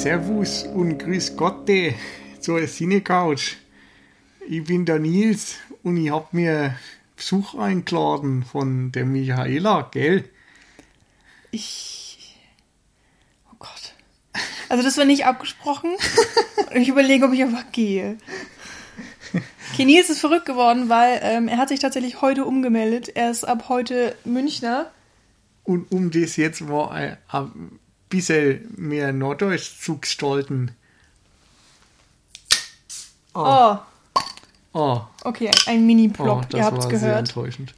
Servus und grüß Gott eh, zur Cinecouch. Ich bin der Nils und ich hab mir Besuch eingeladen von der Michaela, gell? Ich. Oh Gott. Also, das war nicht abgesprochen. Ich überlege, ob ich einfach gehe. Okay, Nils ist verrückt geworden, weil ähm, er hat sich tatsächlich heute umgemeldet. Er ist ab heute Münchner. Und um das jetzt mal ein bisschen mehr Norddeutsch zu gestalten. Oh. Oh, Okay, ein Mini-Plop. oh Ihr das habt's war sehr gehört. enttäuschend.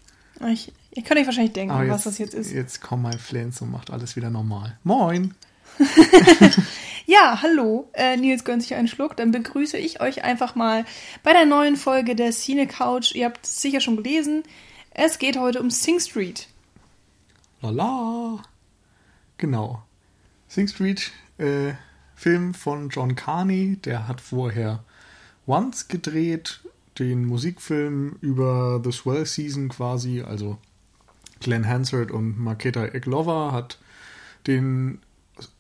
Ich, ihr könnt euch wahrscheinlich denken, Aber was das jetzt ist. Jetzt kommt mein Flens und macht alles wieder normal. Moin! Ja, hallo. Äh, Nils gönnt sich einen Schluck. Dann begrüße ich euch einfach mal bei der neuen Folge der Cine Couch. Ihr habt es sicher schon gelesen. Es geht heute um Sing Street. Lala! Genau. Sing Street, äh, Film von John Carney, der hat vorher Once gedreht, den Musikfilm über The Swell Season quasi, also Glenn Hansard und Marketa Eglova hat den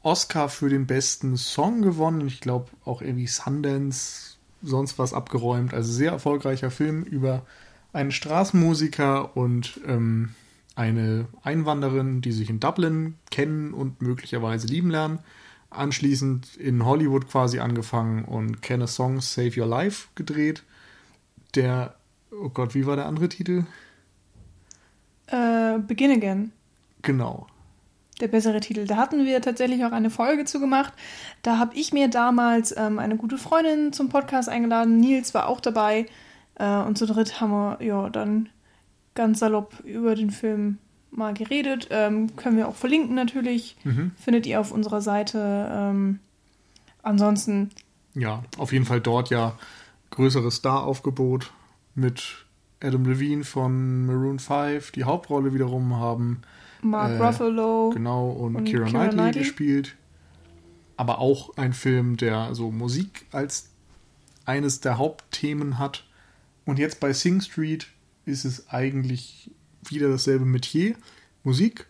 Oscar für den besten Song gewonnen. Ich glaube auch irgendwie Sundance, sonst was abgeräumt. Also sehr erfolgreicher Film über einen Straßenmusiker und ähm, eine Einwanderin, die sich in Dublin kennen und möglicherweise lieben lernen. Anschließend in Hollywood quasi angefangen und Can a Song Save Your Life gedreht. Der, oh Gott, wie war der andere Titel? Äh, Begin Again. Genau. Der bessere Titel. Da hatten wir tatsächlich auch eine Folge zu gemacht. Da habe ich mir damals ähm, eine gute Freundin zum Podcast eingeladen. Nils war auch dabei. Äh, und zu dritt haben wir ja dann ganz salopp über den Film mal geredet. Ähm, können wir auch verlinken natürlich. Mhm. Findet ihr auf unserer Seite. Ähm, ansonsten, Ja, auf jeden Fall dort ja größeres Star-Aufgebot mit Adam Levine von Maroon 5, die Hauptrolle wiederum haben. Mark Äh, Ruffalo. Genau, und, Und Keira Knightley, Knightley. gespielt. Aber auch ein Film, der so Musik als eines der Hauptthemen hat. Und jetzt bei Sing Street ist es eigentlich wieder dasselbe Metier, Musik.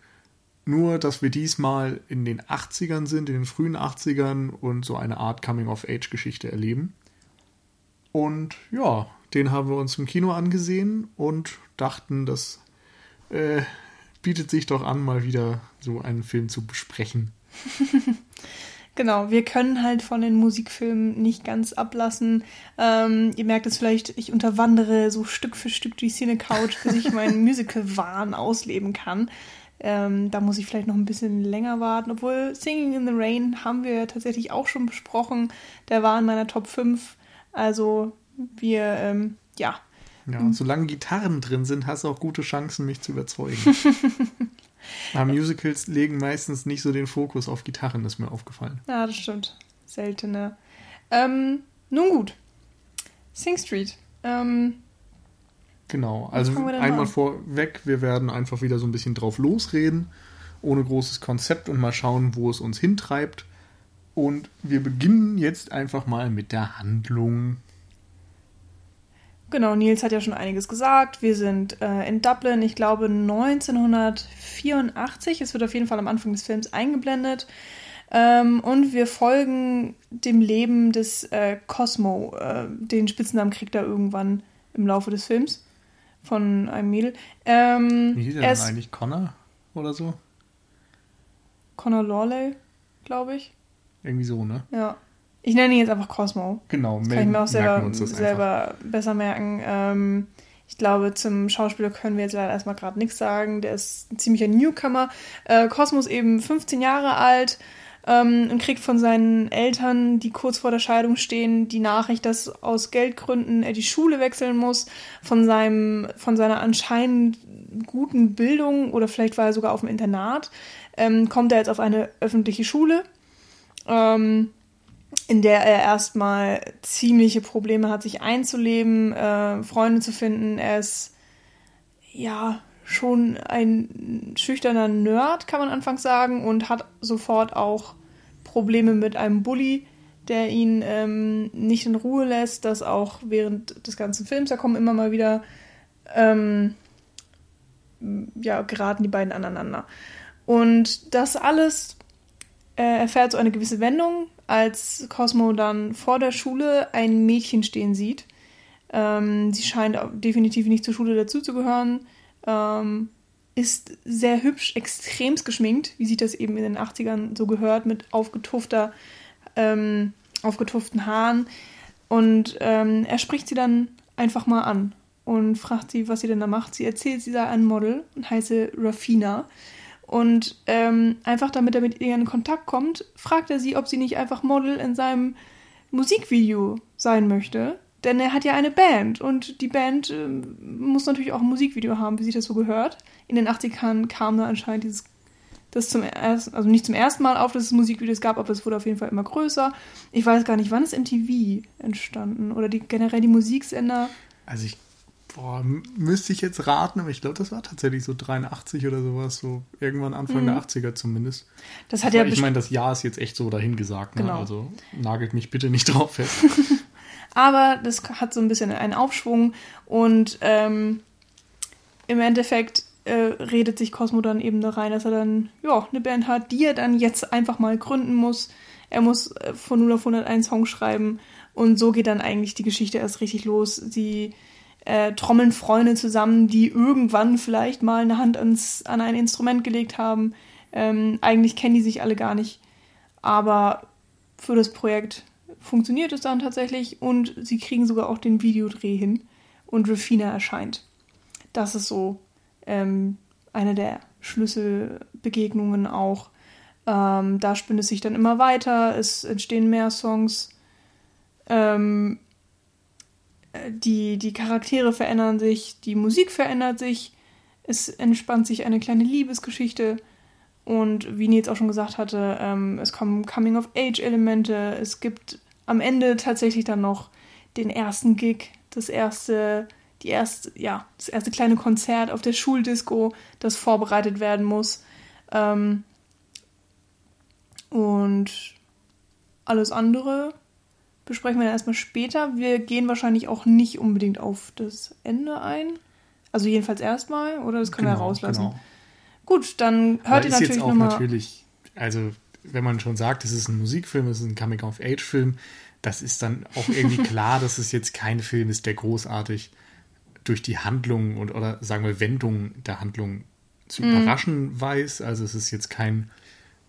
Nur, dass wir diesmal in den 80ern sind, in den frühen 80ern und so eine Art Coming-of-Age-Geschichte erleben. Und ja, den haben wir uns im Kino angesehen und dachten, das äh, bietet sich doch an, mal wieder so einen Film zu besprechen. Genau, wir können halt von den Musikfilmen nicht ganz ablassen. Ähm, ihr merkt es vielleicht, ich unterwandere so Stück für Stück die Cine-Couch, bis ich meinen Musical-Wahn ausleben kann. Ähm, da muss ich vielleicht noch ein bisschen länger warten. Obwohl Singing in the Rain haben wir tatsächlich auch schon besprochen. Der war in meiner Top 5. Also wir, ähm, ja, Ja, Mhm. solange Gitarren drin sind, hast du auch gute Chancen, mich zu überzeugen. Aber Musicals legen meistens nicht so den Fokus auf Gitarren, ist mir aufgefallen. ja, das stimmt. Seltener. Ähm, nun gut. Sing Street. Ähm, Genau, also einmal vorweg, wir werden einfach wieder so ein bisschen drauf losreden, ohne großes Konzept und mal schauen, wo es uns hintreibt. Und wir beginnen jetzt einfach mal mit der Handlung. Genau, Nils hat ja schon einiges gesagt. Wir sind äh, in Dublin, ich glaube 1984. Es wird auf jeden Fall am Anfang des Films eingeblendet. Ähm, und wir folgen dem Leben des äh, Cosmo. Äh, den Spitznamen kriegt er irgendwann im Laufe des Films von einem Mädel. Ähm, Wie hieß er er denn eigentlich? Connor oder so? Connor Lawley, glaube ich. Irgendwie so, ne? Ja. Ich nenne ihn jetzt einfach Cosmo. Genau, Das kann ich mir auch selber, selber besser merken. Ähm, ich glaube, zum Schauspieler können wir jetzt leider erstmal gerade nichts sagen. Der ist ein ziemlicher Newcomer. Äh, Cosmo ist eben 15 Jahre alt ähm, und kriegt von seinen Eltern, die kurz vor der Scheidung stehen, die Nachricht, dass aus Geldgründen er die Schule wechseln muss. Von, seinem, von seiner anscheinend guten Bildung oder vielleicht war er sogar auf dem Internat, ähm, kommt er jetzt auf eine öffentliche Schule. Ähm, in der er erstmal ziemliche Probleme hat, sich einzuleben, äh, Freunde zu finden. Er ist ja schon ein schüchterner Nerd, kann man anfangs sagen, und hat sofort auch Probleme mit einem Bully, der ihn ähm, nicht in Ruhe lässt, das auch während des ganzen Films, da kommen immer mal wieder, ähm, ja, geraten die beiden aneinander. Und das alles äh, erfährt so eine gewisse Wendung, als Cosmo dann vor der Schule ein Mädchen stehen sieht. Ähm, sie scheint definitiv nicht zur Schule dazuzugehören. Ähm, ist sehr hübsch, extremst geschminkt, wie sich das eben in den 80ern so gehört, mit aufgetufter, ähm, aufgetufften Haaren. Und ähm, er spricht sie dann einfach mal an und fragt sie, was sie denn da macht. Sie erzählt, sie sei ein Model und heiße Rafina. Und ähm, einfach damit er mit ihr in Kontakt kommt, fragt er sie, ob sie nicht einfach Model in seinem Musikvideo sein möchte. Denn er hat ja eine Band und die Band äh, muss natürlich auch ein Musikvideo haben, wie sich das so gehört. In den 80ern kam da anscheinend dieses, das zum ersten, also nicht zum ersten Mal auf, dass es Musikvideos gab, aber es wurde auf jeden Fall immer größer. Ich weiß gar nicht, wann ist MTV entstanden oder die, generell die Musiksender? Also ich boah, müsste ich jetzt raten, aber ich glaube, das war tatsächlich so 83 oder sowas, so irgendwann Anfang mhm. der 80er zumindest. Das hat ja ich meine, das Jahr ist jetzt echt so dahingesagt, ne? Genau. also nagelt mich bitte nicht drauf fest. Aber das hat so ein bisschen einen Aufschwung und ähm, im Endeffekt äh, redet sich Cosmo dann eben da rein, dass er dann ja, eine Band hat, die er dann jetzt einfach mal gründen muss. Er muss äh, von 0 auf 100 einen Song schreiben und so geht dann eigentlich die Geschichte erst richtig los. Sie äh, trommeln Freunde zusammen, die irgendwann vielleicht mal eine Hand ans, an ein Instrument gelegt haben. Ähm, eigentlich kennen die sich alle gar nicht, aber für das Projekt funktioniert es dann tatsächlich und sie kriegen sogar auch den Videodreh hin und Rafina erscheint. Das ist so ähm, eine der Schlüsselbegegnungen auch. Ähm, da spinnt es sich dann immer weiter, es entstehen mehr Songs. Ähm, die, die Charaktere verändern sich, die Musik verändert sich, es entspannt sich eine kleine Liebesgeschichte und wie Nils auch schon gesagt hatte, ähm, es kommen Coming-of-Age-Elemente, es gibt am Ende tatsächlich dann noch den ersten Gig, das erste, die erste, ja, das erste kleine Konzert auf der Schuldisco, das vorbereitet werden muss. Ähm, und alles andere besprechen wir dann erstmal später. Wir gehen wahrscheinlich auch nicht unbedingt auf das Ende ein. Also jedenfalls erstmal, oder das können genau, wir rauslassen. Genau. Gut, dann hört ihr natürlich nochmal. natürlich, also wenn man schon sagt, es ist ein Musikfilm, es ist ein Coming-of-Age-Film, das ist dann auch irgendwie klar, dass es jetzt kein Film ist, der großartig durch die Handlung und oder sagen wir Wendung der Handlung zu mhm. überraschen weiß. Also es ist jetzt kein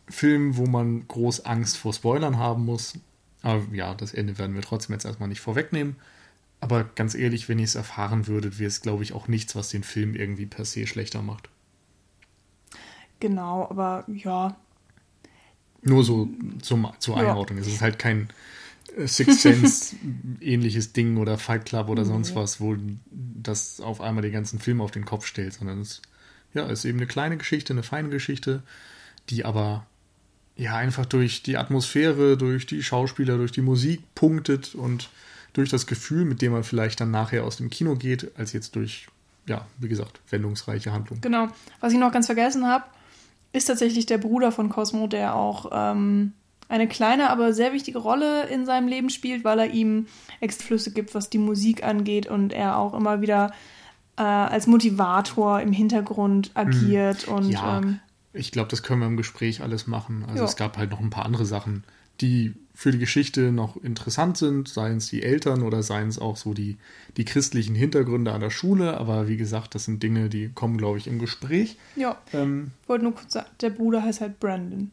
Film, wo man groß Angst vor Spoilern haben muss. Aber ja, das Ende werden wir trotzdem jetzt erstmal nicht vorwegnehmen. Aber ganz ehrlich, wenn ihr es erfahren würdet, wäre es, glaube ich, auch nichts, was den Film irgendwie per se schlechter macht. Genau, aber ja, nur so zum, zur Einordnung. Ja. Es ist halt kein äh, Six Sense ähnliches Ding oder Fight Club oder sonst mhm. was, wo das auf einmal den ganzen Film auf den Kopf stellt, sondern es ja, ist eben eine kleine Geschichte, eine feine Geschichte, die aber ja einfach durch die Atmosphäre, durch die Schauspieler, durch die Musik punktet und durch das Gefühl, mit dem man vielleicht dann nachher aus dem Kino geht, als jetzt durch, ja, wie gesagt, wendungsreiche Handlung. Genau. Was ich noch ganz vergessen habe, ist tatsächlich der Bruder von Cosmo, der auch ähm, eine kleine, aber sehr wichtige Rolle in seinem Leben spielt, weil er ihm Exflüsse gibt, was die Musik angeht und er auch immer wieder äh, als Motivator im Hintergrund agiert. Mhm. Und, ja, ähm, ich glaube, das können wir im Gespräch alles machen. Also jo. es gab halt noch ein paar andere Sachen, die für die Geschichte noch interessant sind, seien es die Eltern oder seien es auch so die, die christlichen Hintergründe an der Schule. Aber wie gesagt, das sind Dinge, die kommen, glaube ich, im Gespräch. Ja. Ähm, ich wollte nur kurz sagen, der Bruder heißt halt Brandon.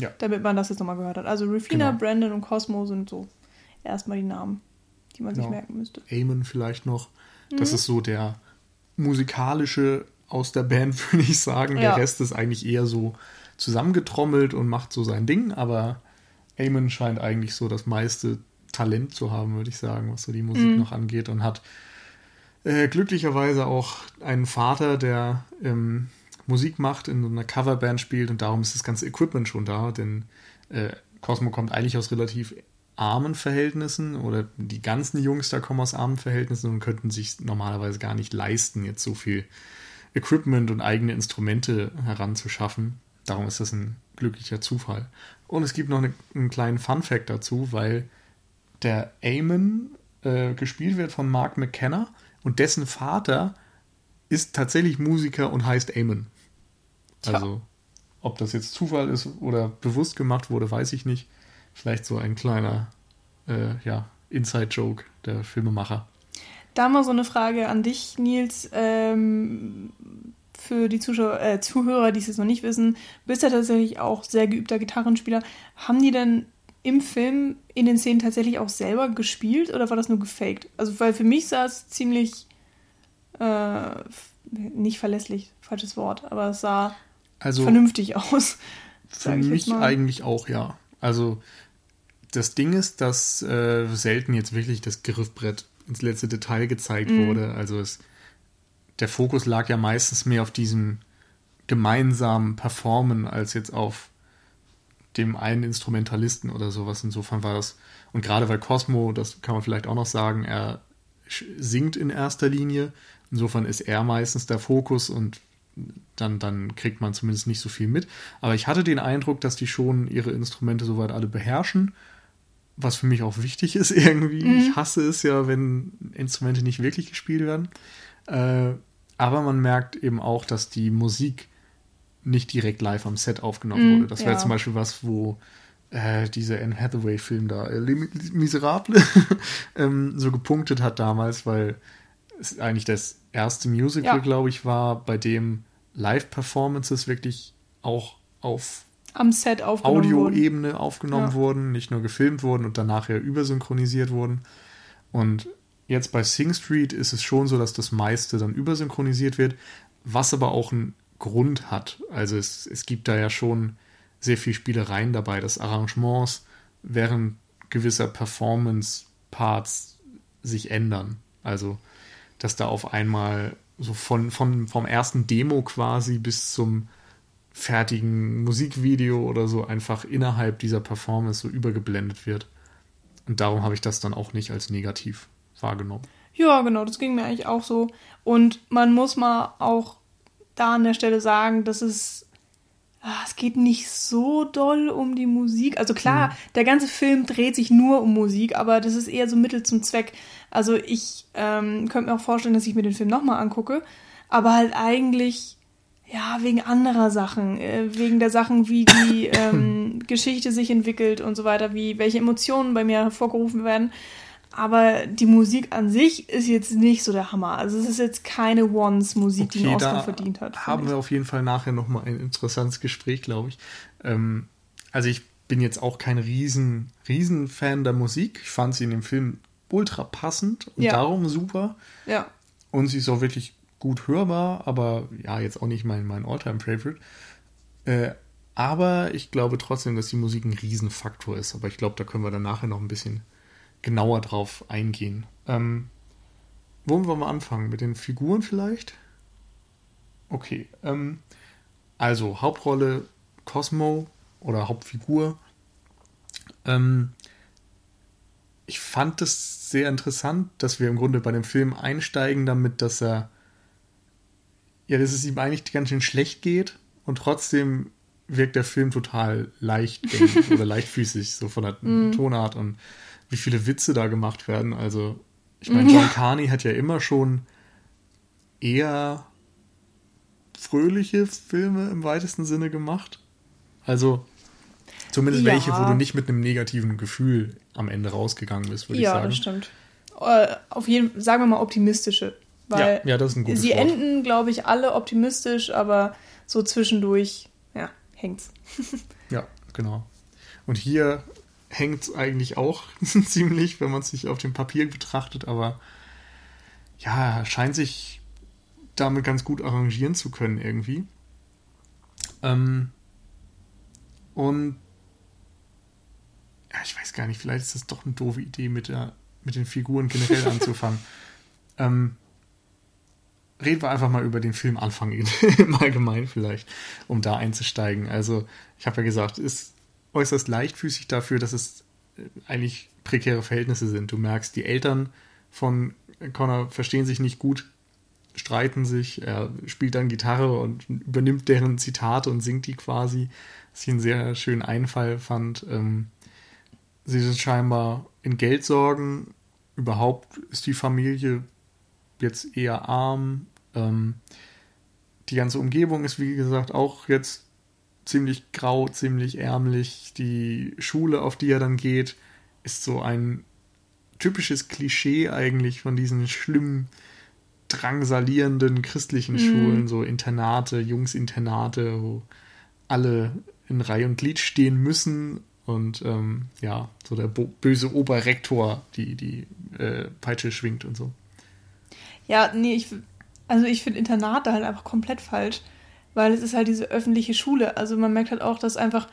Ja. Damit man das jetzt nochmal gehört hat. Also Refina, genau. Brandon und Cosmo sind so erstmal die Namen, die man genau. sich merken müsste. Eamon vielleicht noch. Das mhm. ist so der musikalische aus der Band, würde ich sagen. Ja. Der Rest ist eigentlich eher so zusammengetrommelt und macht so sein Ding, aber Eamon scheint eigentlich so das meiste Talent zu haben, würde ich sagen, was so die Musik mhm. noch angeht und hat äh, glücklicherweise auch einen Vater, der ähm, Musik macht, in so einer Coverband spielt und darum ist das ganze Equipment schon da, denn äh, Cosmo kommt eigentlich aus relativ armen Verhältnissen oder die ganzen Jungs da kommen aus armen Verhältnissen und könnten sich normalerweise gar nicht leisten, jetzt so viel Equipment und eigene Instrumente heranzuschaffen. Darum ist das ein glücklicher Zufall. Und es gibt noch eine, einen kleinen Fun-Fact dazu, weil der Eamon äh, gespielt wird von Mark McKenna und dessen Vater ist tatsächlich Musiker und heißt Eamon. Also Ob das jetzt Zufall ist oder bewusst gemacht wurde, weiß ich nicht. Vielleicht so ein kleiner äh, ja, Inside-Joke der Filmemacher. Da mal so eine Frage an dich, Nils. Ähm, für die Zuschauer, äh, Zuhörer, die es jetzt noch nicht wissen, bist ja tatsächlich auch sehr geübter Gitarrenspieler. Haben die denn im Film in den Szenen tatsächlich auch selber gespielt oder war das nur gefaked? Also, weil für mich sah es ziemlich äh, nicht verlässlich, falsches Wort, aber es sah also, vernünftig aus. Für mich eigentlich auch, ja. Also das Ding ist, dass äh, selten jetzt wirklich das Griffbrett ins letzte Detail gezeigt mhm. wurde. Also es, der Fokus lag ja meistens mehr auf diesem gemeinsamen Performen als jetzt auf dem einen Instrumentalisten oder sowas. Insofern war das, und gerade weil Cosmo, das kann man vielleicht auch noch sagen, er singt in erster Linie. Insofern ist er meistens der Fokus und dann, dann kriegt man zumindest nicht so viel mit. Aber ich hatte den Eindruck, dass die schon ihre Instrumente soweit alle beherrschen was für mich auch wichtig ist irgendwie. Mhm. Ich hasse es ja, wenn Instrumente nicht wirklich gespielt werden. Äh, aber man merkt eben auch, dass die Musik nicht direkt live am Set aufgenommen mhm, wurde. Das wäre ja. zum Beispiel was, wo äh, dieser Anne Hathaway-Film da, äh, Les Miserables, ähm, so gepunktet hat damals, weil es eigentlich das erste Musical, ja. glaube ich, war, bei dem Live-Performances wirklich auch auf am Set aufgenommen Audioebene wurden. aufgenommen ja. wurden, nicht nur gefilmt wurden und danach ja übersynchronisiert wurden. Und jetzt bei Sing Street ist es schon so, dass das meiste dann übersynchronisiert wird, was aber auch einen Grund hat. Also es, es gibt da ja schon sehr viel Spielereien dabei, dass Arrangements während gewisser Performance-Parts sich ändern. Also, dass da auf einmal so von, von, vom ersten Demo quasi bis zum fertigen Musikvideo oder so einfach innerhalb dieser Performance so übergeblendet wird. Und darum habe ich das dann auch nicht als negativ wahrgenommen. Ja, genau, das ging mir eigentlich auch so. Und man muss mal auch da an der Stelle sagen, dass es, ah, es geht nicht so doll um die Musik. Also klar, mhm. der ganze Film dreht sich nur um Musik, aber das ist eher so Mittel zum Zweck. Also ich ähm, könnte mir auch vorstellen, dass ich mir den Film nochmal angucke, aber halt eigentlich ja, wegen anderer Sachen, äh, wegen der Sachen, wie die ähm, Geschichte sich entwickelt und so weiter, wie welche Emotionen bei mir hervorgerufen werden. Aber die Musik an sich ist jetzt nicht so der Hammer. Also es ist jetzt keine Once-Musik, okay, die einen Oscar verdient hat. Haben wir auf jeden Fall nachher nochmal ein interessantes Gespräch, glaube ich. Ähm, also ich bin jetzt auch kein riesen, riesen Fan der Musik. Ich fand sie in dem Film ultra passend und ja. darum super. Ja. Und sie ist auch wirklich gut hörbar, aber ja, jetzt auch nicht mein, mein All-Time-Favorite. Äh, aber ich glaube trotzdem, dass die Musik ein Riesenfaktor ist. Aber ich glaube, da können wir dann nachher noch ein bisschen genauer drauf eingehen. Ähm, wollen wir mal anfangen? Mit den Figuren vielleicht? Okay. Ähm, also, Hauptrolle Cosmo oder Hauptfigur. Ähm, ich fand es sehr interessant, dass wir im Grunde bei dem Film einsteigen damit, dass er ja, dass es ihm eigentlich ganz schön schlecht geht und trotzdem wirkt der Film total leicht oder leichtfüßig, so von der mm. Tonart und wie viele Witze da gemacht werden. Also, ich meine, John Carney hat ja immer schon eher fröhliche Filme im weitesten Sinne gemacht. Also, zumindest ja. welche, wo du nicht mit einem negativen Gefühl am Ende rausgegangen bist, würde ja, ich sagen. Ja, das stimmt. Äh, auf jeden sagen wir mal optimistische. Weil ja, ja, das ist ein gutes sie Wort. enden, glaube ich, alle optimistisch, aber so zwischendurch, ja, hängt's. ja, genau. Und hier hängt es eigentlich auch ziemlich, wenn man es sich auf dem Papier betrachtet, aber ja, scheint sich damit ganz gut arrangieren zu können irgendwie. Ähm, und ja, ich weiß gar nicht, vielleicht ist das doch eine doofe Idee, mit, der, mit den Figuren generell anzufangen. ähm, reden wir einfach mal über den Film Anfang im Allgemeinen vielleicht, um da einzusteigen. Also, ich habe ja gesagt, ist äußerst leichtfüßig dafür, dass es äh, eigentlich prekäre Verhältnisse sind. Du merkst, die Eltern von Connor verstehen sich nicht gut, streiten sich, er spielt dann Gitarre und übernimmt deren Zitate und singt die quasi, was ich einen sehr schönen Einfall fand. Ähm, sie sind scheinbar in Geldsorgen. Überhaupt ist die Familie jetzt eher arm. Ähm, die ganze Umgebung ist, wie gesagt, auch jetzt ziemlich grau, ziemlich ärmlich. Die Schule, auf die er dann geht, ist so ein typisches Klischee eigentlich von diesen schlimmen, drangsalierenden christlichen Schulen, so Internate, Jungsinternate, wo alle in Reihe und Glied stehen müssen und ähm, ja, so der böse Oberrektor die, die äh, Peitsche schwingt und so. Ja, nee, ich, also ich finde Internate halt einfach komplett falsch, weil es ist halt diese öffentliche Schule. Also man merkt halt auch, dass einfach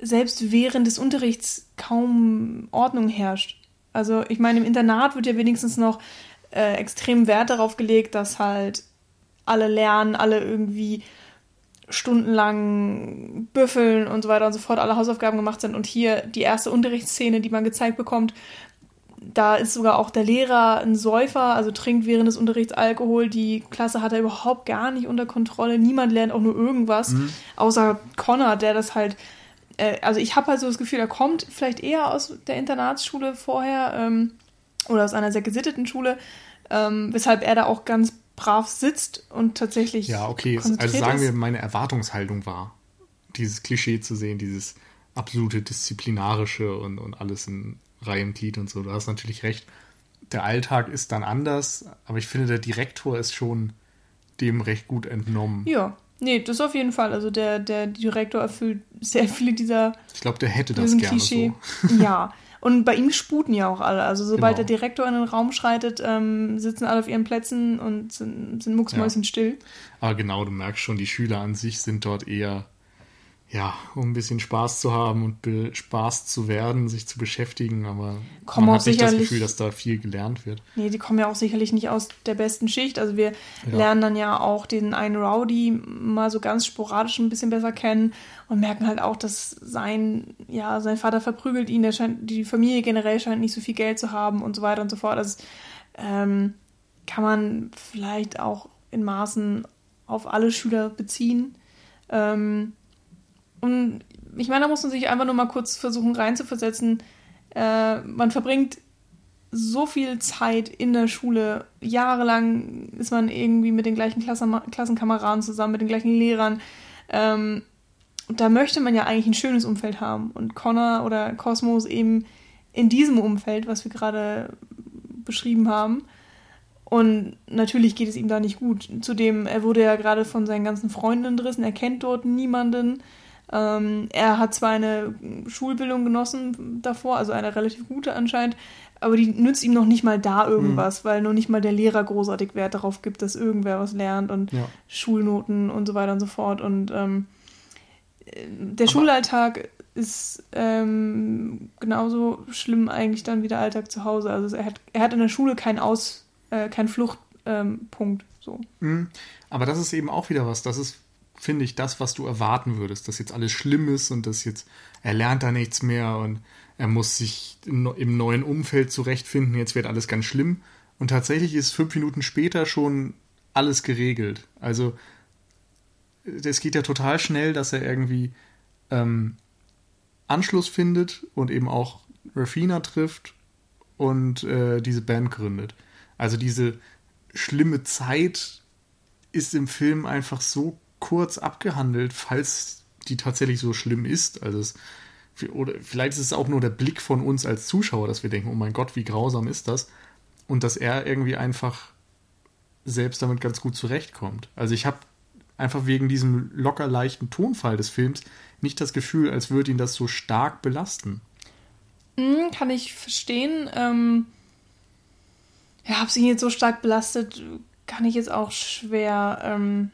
selbst während des Unterrichts kaum Ordnung herrscht. Also ich meine, im Internat wird ja wenigstens noch äh, extrem Wert darauf gelegt, dass halt alle lernen, alle irgendwie stundenlang büffeln und so weiter und so fort, alle Hausaufgaben gemacht sind. Und hier die erste Unterrichtsszene, die man gezeigt bekommt, da ist sogar auch der Lehrer ein Säufer, also trinkt während des Unterrichts Alkohol. Die Klasse hat er überhaupt gar nicht unter Kontrolle. Niemand lernt auch nur irgendwas, außer Connor, der das halt. Äh, also ich habe halt so das Gefühl, er kommt vielleicht eher aus der Internatsschule vorher ähm, oder aus einer sehr gesitteten Schule, ähm, weshalb er da auch ganz brav sitzt und tatsächlich. Ja, okay. Also sagen wir, meine Erwartungshaltung war, dieses Klischee zu sehen, dieses absolute Disziplinarische und, und alles in Reihe und so. Du hast natürlich recht. Der Alltag ist dann anders, aber ich finde, der Direktor ist schon dem recht gut entnommen. Ja, nee, das auf jeden Fall. Also der, der Direktor erfüllt sehr viele dieser Ich glaube, der hätte das gerne Klischee. so. Ja. Und bei ihm sputen ja auch alle. Also sobald Genau. der Direktor in den Raum schreitet, ähm, sitzen alle auf ihren Plätzen und sind, sind mucksmäuschenstill. Aber genau, du merkst schon, die Schüler an sich sind dort eher, ja, um ein bisschen Spaß zu haben und be Spaß zu werden, sich zu beschäftigen, aber Kommen man hat nicht das Gefühl, dass da viel gelernt wird. Nee, die kommen ja auch sicherlich nicht aus der besten Schicht. Also wir Ja. lernen dann ja auch den einen Rowdy mal so ganz sporadisch ein bisschen besser kennen und merken halt auch, dass sein, ja, sein Vater verprügelt ihn, der scheint, die Familie generell scheint nicht so viel Geld zu haben und so weiter und so fort. Das ähm, kann man vielleicht auch in Maßen auf alle Schüler beziehen. Ähm, und ich meine, da muss man sich einfach nur mal kurz versuchen reinzuversetzen. Äh, man verbringt so viel Zeit in der Schule. Jahrelang ist man irgendwie mit den gleichen Klassen Klassenkameraden zusammen, mit den gleichen Lehrern. Ähm, da möchte man ja eigentlich ein schönes Umfeld haben. Und Connor oder Cosmos eben in diesem Umfeld, was wir gerade beschrieben haben. Und natürlich geht es ihm da nicht gut. Zudem, er wurde ja gerade von seinen ganzen Freunden entrissen. Er kennt dort niemanden. Ähm, er hat zwar eine Schulbildung genossen davor, also eine relativ gute anscheinend, aber die nützt ihm noch nicht mal da irgendwas, weil noch nicht mal der Lehrer großartig Wert darauf gibt, dass irgendwer was lernt und Ja. Schulnoten und so weiter und so fort. Und ähm, äh, der Schulalltag ist ähm, genauso schlimm eigentlich dann wie der Alltag zu Hause. Also er hat, er hat in der Schule keinen Aus, äh, keinen Fluchtpunkt. Ähm, so. Mhm. Aber das ist eben auch wieder was. Das ist, finde ich, das, was du erwarten würdest, dass jetzt alles schlimm ist und dass jetzt er lernt da nichts mehr und er muss sich im neuen Umfeld zurechtfinden. Jetzt wird alles ganz schlimm. Und tatsächlich ist fünf Minuten später schon alles geregelt. Also es geht ja total schnell, dass er irgendwie ähm, Anschluss findet und eben auch Rafina trifft und äh, diese Band gründet. Also diese schlimme Zeit ist im Film einfach so kurz abgehandelt, falls die tatsächlich so schlimm ist. Also es, oder vielleicht ist es auch nur der Blick von uns als Zuschauer, dass wir denken, oh mein Gott, wie grausam ist das? Und dass er irgendwie einfach selbst damit ganz gut zurechtkommt. Also ich habe einfach wegen diesem locker leichten Tonfall des Films nicht das Gefühl, als würde ihn das so stark belasten. Hm, kann ich verstehen. Ähm, ja, ob sie ihn jetzt so stark belastet, kann ich jetzt auch schwer, ähm,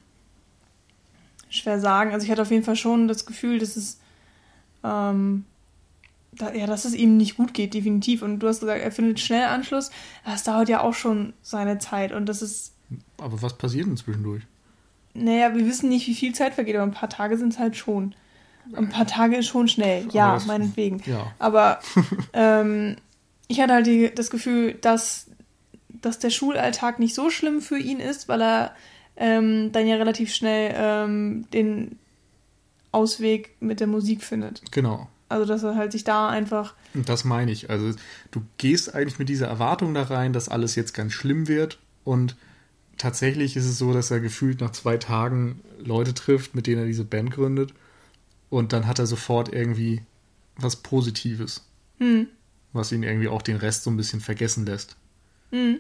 schwer sagen. Also ich hatte auf jeden Fall schon das Gefühl, dass es, ähm, da, ja, dass es ihm nicht gut geht, definitiv. Und du hast gesagt, er findet schnell Anschluss. Das dauert ja auch schon seine Zeit. Und das ist, Aber was passiert denn zwischendurch? naja, wir wissen nicht, wie viel Zeit vergeht, aber ein paar Tage sind es halt schon. Ein paar Tage ist schon schnell, ja, das- meinetwegen. Ja. Aber ähm, ich hatte halt die, das Gefühl, dass, dass der Schulalltag nicht so schlimm für ihn ist, weil er ähm, dann ja relativ schnell ähm, den Ausweg mit der Musik findet. Genau. Also dass er halt sich da einfach. Und das meine ich. Also du gehst eigentlich mit dieser Erwartung da rein, dass alles jetzt ganz schlimm wird und tatsächlich ist es so, dass er gefühlt nach zwei Tagen Leute trifft, mit denen er diese Band gründet. Und dann hat er sofort irgendwie was Positives. Hm. Was ihn irgendwie auch den Rest so ein bisschen vergessen lässt. Hm.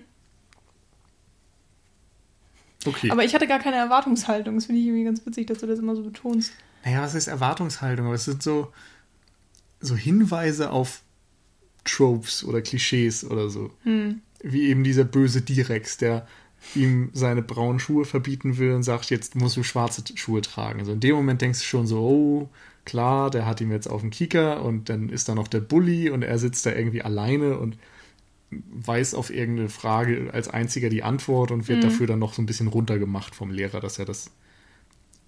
Okay. Aber ich hatte gar keine Erwartungshaltung. Das finde ich irgendwie ganz witzig, dass du das immer so betonst. Naja, was ist Erwartungshaltung? Aber es sind so, so Hinweise auf Tropes oder Klischees oder so. Hm. Wie eben dieser böse Direx, der ihm seine braunen Schuhe verbieten will und sagt, jetzt musst du schwarze Schuhe tragen. Also in dem Moment denkst du schon so, oh, klar, der hat ihm jetzt auf den Kieker und dann ist da noch der Bully und er sitzt da irgendwie alleine und weiß auf irgendeine Frage als einziger die Antwort und wird Mhm. dafür dann noch so ein bisschen runtergemacht vom Lehrer, dass er das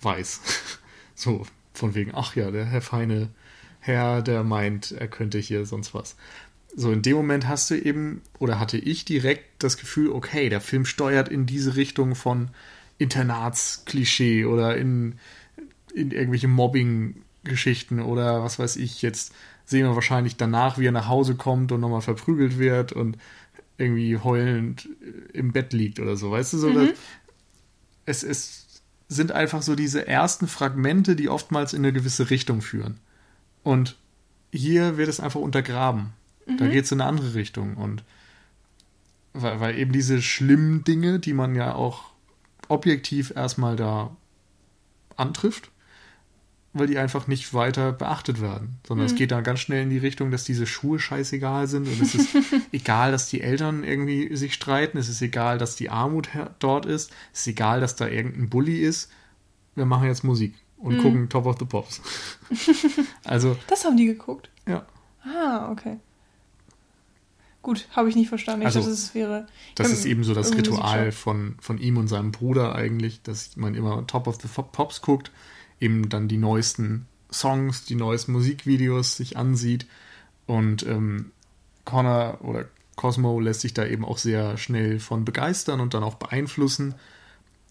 weiß. so, von wegen, ach ja, der Herr feine Herr, der meint, er könnte hier sonst was. So, in dem Moment hast du eben, oder hatte ich direkt das Gefühl, okay, der Film steuert in diese Richtung von Internatsklischee oder in, in irgendwelche Mobbing-Geschichten oder was weiß ich. Jetzt sehen wir wahrscheinlich danach, wie er nach Hause kommt und nochmal verprügelt wird und irgendwie heulend im Bett liegt oder so. Weißt du, so, Mhm. dass es, es sind einfach so diese ersten Fragmente, die oftmals in eine gewisse Richtung führen. Und hier wird es einfach untergraben. Da geht es in eine andere Richtung. Und weil, weil eben diese schlimmen Dinge, die man ja auch objektiv erstmal da antrifft, weil die einfach nicht weiter beachtet werden. Sondern es geht dann ganz schnell in die Richtung, dass diese Schuhe scheißegal sind und es ist egal, dass die Eltern irgendwie sich streiten, es ist egal, dass die Armut dort ist, es ist egal, dass da irgendein Bully ist. Wir machen jetzt Musik und gucken Top of the Pops. also, Das haben die geguckt. ja. Ah, okay. Gut, habe ich nicht verstanden. Ich Also, dachte, es wäre. Das ist eben so das Ritual von, von ihm und seinem Bruder eigentlich, dass man immer Top of the Pops guckt, eben dann die neuesten Songs, die neuesten Musikvideos sich ansieht und ähm, Connor oder Cosmo lässt sich da eben auch sehr schnell von begeistern und dann auch beeinflussen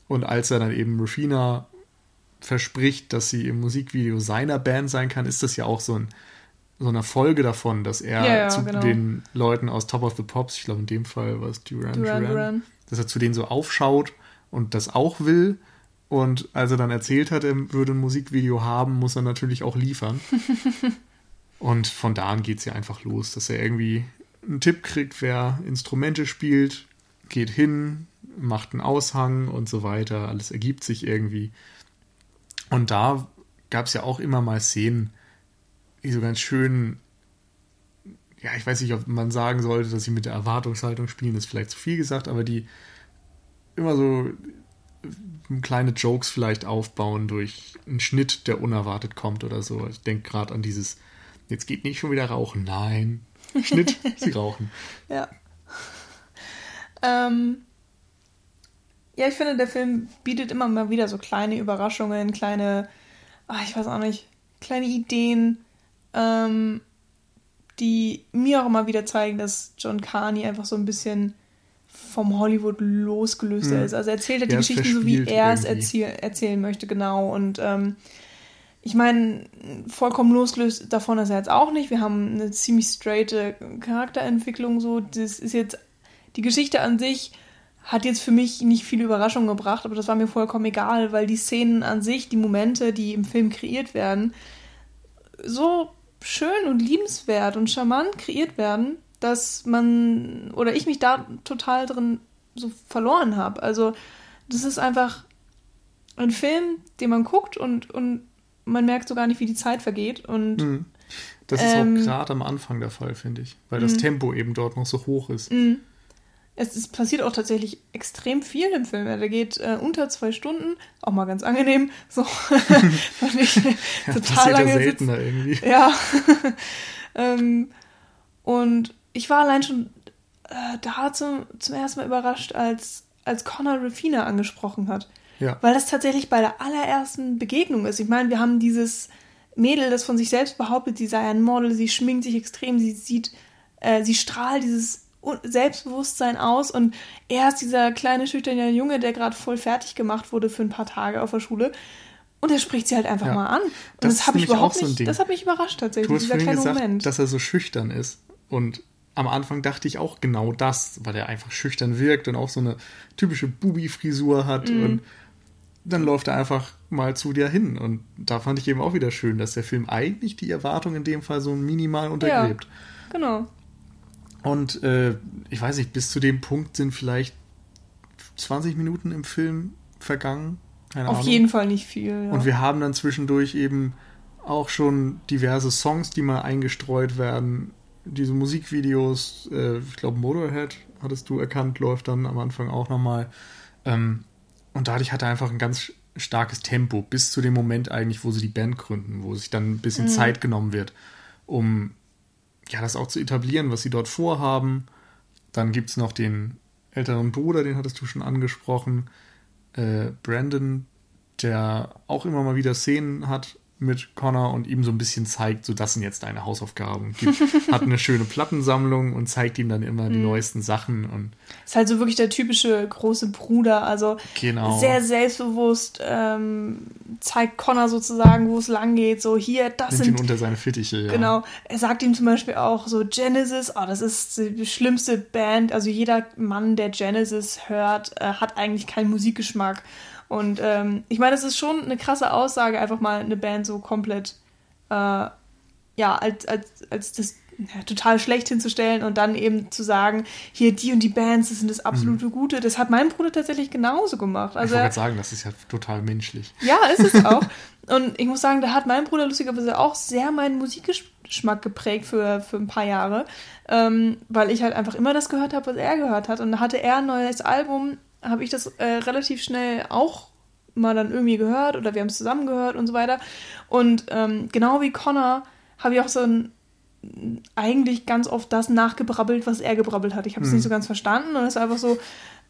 und als er dann eben Rufina verspricht, dass sie im Musikvideo seiner Band sein kann, ist das ja auch so ein so eine Folge davon, dass er Ja, ja, zu genau. den Leuten aus Top of the Pops, ich glaube in dem Fall war es Duran Duran, Duran Duran. dass er zu denen so aufschaut und das auch will. Und als er dann erzählt hat, er würde ein Musikvideo haben, muss er natürlich auch liefern. und von da an geht es ja einfach los, dass er irgendwie einen Tipp kriegt, wer Instrumente spielt, geht hin, macht einen Aushang und so weiter. Alles ergibt sich irgendwie. Und da gab es ja auch immer mal Szenen, die so ganz schön, ja, ich weiß nicht, ob man sagen sollte, dass sie mit der Erwartungshaltung spielen, ist vielleicht zu viel gesagt, aber die immer so kleine Jokes vielleicht aufbauen durch einen Schnitt, der unerwartet kommt oder so. Ich denke gerade an dieses, jetzt geht nicht schon wieder rauchen. Nein. Schnitt, sie rauchen. Ja. Ähm, ja, ich finde, der Film bietet immer mal wieder so kleine Überraschungen, kleine, ah, ich weiß auch nicht, kleine Ideen, ähm, die mir auch immer wieder zeigen, dass John Carney einfach so ein bisschen vom Hollywood losgelöster Hm. ist. Also er erzählt Er die Geschichten so, wie er es erzähl erzählen möchte, genau. Und ähm, ich meine, vollkommen losgelöst davon ist er jetzt auch nicht. Wir haben eine ziemlich straighte Charakterentwicklung so. Das ist jetzt, die Geschichte an sich hat jetzt für mich nicht viele Überraschungen gebracht, aber das war mir vollkommen egal, weil die Szenen an sich, die Momente, die im Film kreiert werden, so schön und liebenswert und charmant kreiert werden, dass man oder ich mich da total drin so verloren habe. Also das ist einfach ein Film, den man guckt und, und man merkt so gar nicht, wie die Zeit vergeht. Und Mhm. Das ist Ähm, auch gerade am Anfang der Fall, finde ich, weil das Mhm. Tempo eben dort noch so hoch ist. mh, es, es passiert auch tatsächlich extrem viel im Film. Der geht äh, unter zwei Stunden, auch mal ganz angenehm. So fand ich Ja, total ja lange Sitz- seltener irgendwie. Ja. ähm, und ich war allein schon äh, da zum, zum ersten Mal überrascht, als, als Connor Rafina angesprochen hat. Ja. Weil das tatsächlich bei der allerersten Begegnung ist. Ich meine, wir haben dieses Mädel, das von sich selbst behauptet, sie sei ein Model, sie schminkt sich extrem, sie sieht, äh, sie strahlt dieses Selbstbewusstsein aus und er ist dieser kleine, schüchterne Junge, der gerade voll fertig gemacht wurde für ein paar Tage auf der Schule. Und er spricht sie halt einfach Ja. mal an. Und Das das, habe ich überhaupt so ein nicht, Ding. das hat mich überrascht tatsächlich, Du hast dieser kleine gesagt, Moment. dass er so schüchtern ist und am Anfang dachte ich auch genau das, weil er einfach schüchtern wirkt und auch so eine typische Bubi-Frisur hat Mhm. und dann läuft er einfach mal zu dir hin. Und da fand ich eben auch wieder schön, dass der Film eigentlich die Erwartung in dem Fall so minimal untergräbt. Genau. Und äh, ich weiß nicht, bis zu dem Punkt sind vielleicht 20 Minuten im Film vergangen. Keine Auf Ahnung. jeden Fall nicht viel. Ja. Und wir haben dann zwischendurch eben auch schon diverse Songs, die mal eingestreut werden. Diese Musikvideos, äh, ich glaube Motorhead, hattest du erkannt, läuft dann am Anfang auch nochmal. Ähm, und dadurch hat er einfach ein ganz starkes Tempo, bis zu dem Moment eigentlich, wo sie die Band gründen, wo sich dann ein bisschen Zeit genommen wird, um ja, das auch zu etablieren, was sie dort vorhaben. Dann gibt es noch den älteren Bruder, den hattest du schon angesprochen, äh, Brandon, der auch immer mal wieder Szenen hat mit Connor und ihm so ein bisschen zeigt, so das sind jetzt deine Hausaufgaben. Gibt, hat eine schöne Plattensammlung und zeigt ihm dann immer die neuesten Sachen und Ist halt so wirklich der typische große Bruder, also Genau. sehr selbstbewusst, ähm, zeigt Connor sozusagen, wo es lang geht, so hier, das nimmt ihn sind unter seine Fittiche. Ja. Genau, er sagt ihm zum Beispiel auch so Genesis, oh, das ist die schlimmste Band. Also jeder Mann, der Genesis hört, äh, hat eigentlich keinen Musikgeschmack. Und ähm, ich meine, das ist schon eine krasse Aussage, einfach mal eine Band so komplett, äh, ja, als, als, als das ja, total schlecht hinzustellen und dann eben zu sagen, hier die und die Bands, das sind das absolute Gute. Das hat mein Bruder tatsächlich genauso gemacht. Ich Also wollte er, gerade sagen, das ist ja total menschlich. ja, ist es auch. Und ich muss sagen, da hat mein Bruder lustigerweise auch sehr meinen Musikgeschmack geprägt für, für ein paar Jahre, ähm, weil ich halt einfach immer das gehört habe, was er gehört hat. Und da hatte er ein neues Album, habe ich das äh, relativ schnell auch mal dann irgendwie gehört oder wir haben es zusammen gehört und so weiter. Und ähm, genau wie Connor habe ich auch so ein eigentlich ganz oft das nachgebrabbelt, was er gebrabbelt hat. Ich habe es nicht so ganz verstanden und es ist einfach so,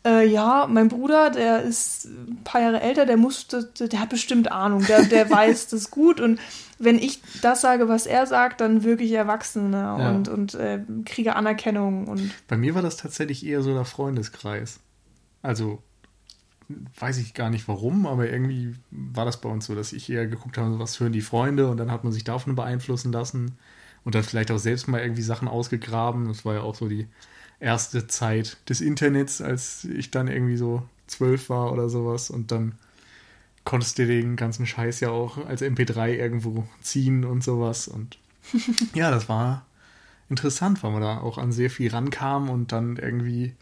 äh, ja, mein Bruder, der ist ein paar Jahre älter, der muss, der, der hat bestimmt Ahnung, der, der weiß das gut und wenn ich das sage, was er sagt, dann wirklich Erwachsene Ja. und, und äh, kriege Anerkennung und Bei mir war das tatsächlich eher so der Freundeskreis. Also weiß ich gar nicht warum, aber irgendwie war das bei uns so, dass ich eher geguckt habe, was hören die Freunde und dann hat man sich davon beeinflussen lassen und dann vielleicht auch selbst mal irgendwie Sachen ausgegraben. Das war ja auch so die erste Zeit des Internets, als ich dann irgendwie so zwölf war oder sowas und dann konntest du den ganzen Scheiß ja auch als MP3 irgendwo ziehen und sowas und ja, das war interessant, weil man da auch an sehr viel rankam und dann irgendwie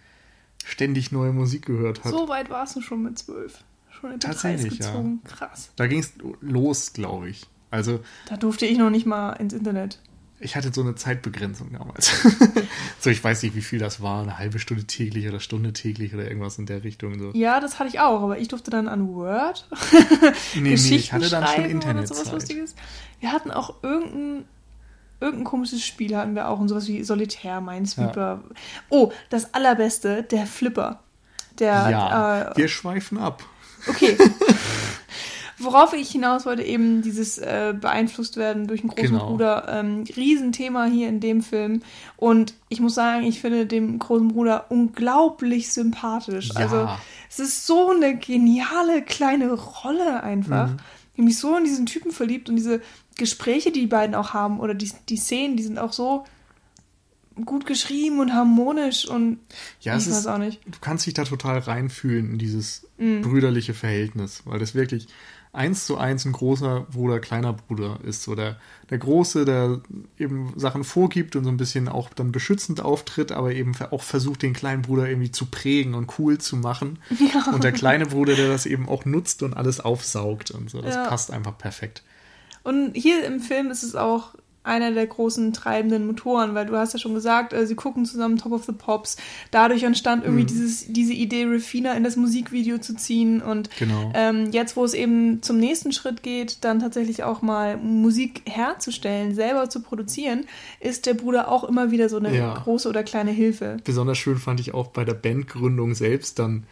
ständig neue Musik gehört hat. so weit warst du schon mit zwölf. Schon in Tatsächlich, ja. Krass. Da ging es los, glaube ich. Also Da durfte ich noch nicht mal ins Internet. ich hatte so eine Zeitbegrenzung damals. so, ich weiß nicht, wie viel das war, eine halbe Stunde täglich oder Stunde täglich oder irgendwas in der Richtung. So. Ja, das hatte ich auch, aber ich durfte dann an Word nee, nee, Geschichten ich hatte dann schon Internetzeit. Lustiges. Wir hatten auch irgendein, irgendein komisches Spiel hatten wir auch und sowas wie Solitär, Minesweeper. Oh, das allerbeste, der Flipper. Der, Ja, äh, wir schweifen ab. okay. Worauf ich hinaus wollte, eben dieses äh, beeinflusst werden durch einen großen Genau. Bruder, ähm, Riesenthema hier in dem Film. Und ich muss sagen, ich finde den großen Bruder unglaublich sympathisch. Ja. Also es ist so eine geniale kleine Rolle einfach. Mhm. Ich habe mich so in diesen Typen verliebt und diese Gespräche, die die beiden auch haben, oder die, die Szenen, die sind auch so gut geschrieben und harmonisch und Ja, ich es weiß ist, auch nicht. du kannst dich da total reinfühlen in dieses Mhm. brüderliche Verhältnis, weil das wirklich eins zu eins ein großer Bruder, kleiner Bruder ist. So der, der Große, der eben Sachen vorgibt und so ein bisschen auch dann beschützend auftritt, aber eben auch versucht, den kleinen Bruder irgendwie zu prägen und cool zu machen. Ja. Und der kleine Bruder, der das eben auch nutzt und alles aufsaugt und so. Das Ja. passt einfach perfekt. Und hier im Film ist es auch einer der großen treibenden Motoren, weil du hast ja schon gesagt, äh, sie gucken zusammen Top of the Pops. Dadurch entstand irgendwie Mhm. dieses, diese Idee, Refina in das Musikvideo zu ziehen. Und Genau. ähm, jetzt, wo es eben zum nächsten Schritt geht, dann tatsächlich auch mal Musik herzustellen, selber zu produzieren, ist der Bruder auch immer wieder so eine Ja. große oder kleine Hilfe. Besonders schön fand ich auch bei der Bandgründung selbst dann,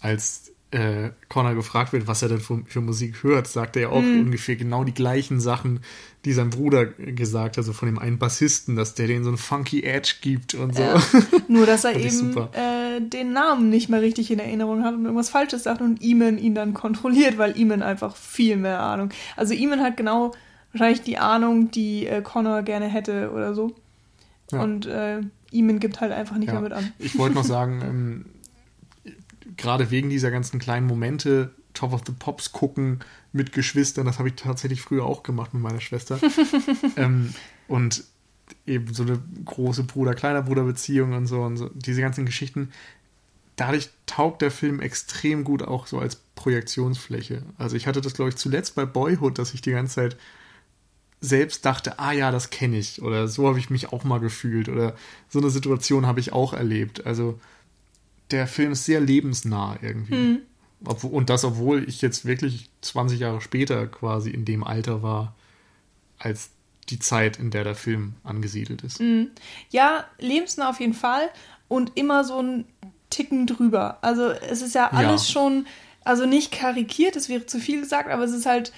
als äh, Connor gefragt wird, was er denn für, für Musik hört, sagt er ja auch Mhm. ungefähr genau die gleichen Sachen, die sein Bruder gesagt hat, also von dem einen Bassisten, dass der den so einen funky Edge gibt und so. Ja. Nur, dass er eben äh, den Namen nicht mehr richtig in Erinnerung hat und irgendwas Falsches sagt und Eamon ihn dann kontrolliert, weil Eamon einfach viel mehr Ahnung. Also Eamon hat genau wahrscheinlich die Ahnung, die äh, Connor gerne hätte oder so. Ja. Und äh, Eamon gibt halt einfach nicht Ja. mehr mit an. Ich wollte noch sagen, ähm, gerade wegen dieser ganzen kleinen Momente, Top of the Pops gucken mit Geschwistern, das habe ich tatsächlich früher auch gemacht mit meiner Schwester. ähm, und eben so eine große Bruder-kleiner Bruder-Beziehung und so und so, diese ganzen Geschichten. Dadurch taugt der Film extrem gut auch so als Projektionsfläche. Also ich hatte das, glaube ich, zuletzt bei Boyhood, dass ich die ganze Zeit selbst dachte, ah ja, das kenne ich oder so habe ich mich auch mal gefühlt oder so eine Situation habe ich auch erlebt. Also der Film ist sehr lebensnah irgendwie. Obwohl, und das, obwohl ich jetzt wirklich 20 Jahre später quasi in dem Alter war, als die Zeit, in der der Film angesiedelt ist. Ja, lebensnah auf jeden Fall und immer so ein Ticken drüber. Also es ist ja alles Ja. schon, also nicht karikiert, das wäre zu viel gesagt, aber es ist halt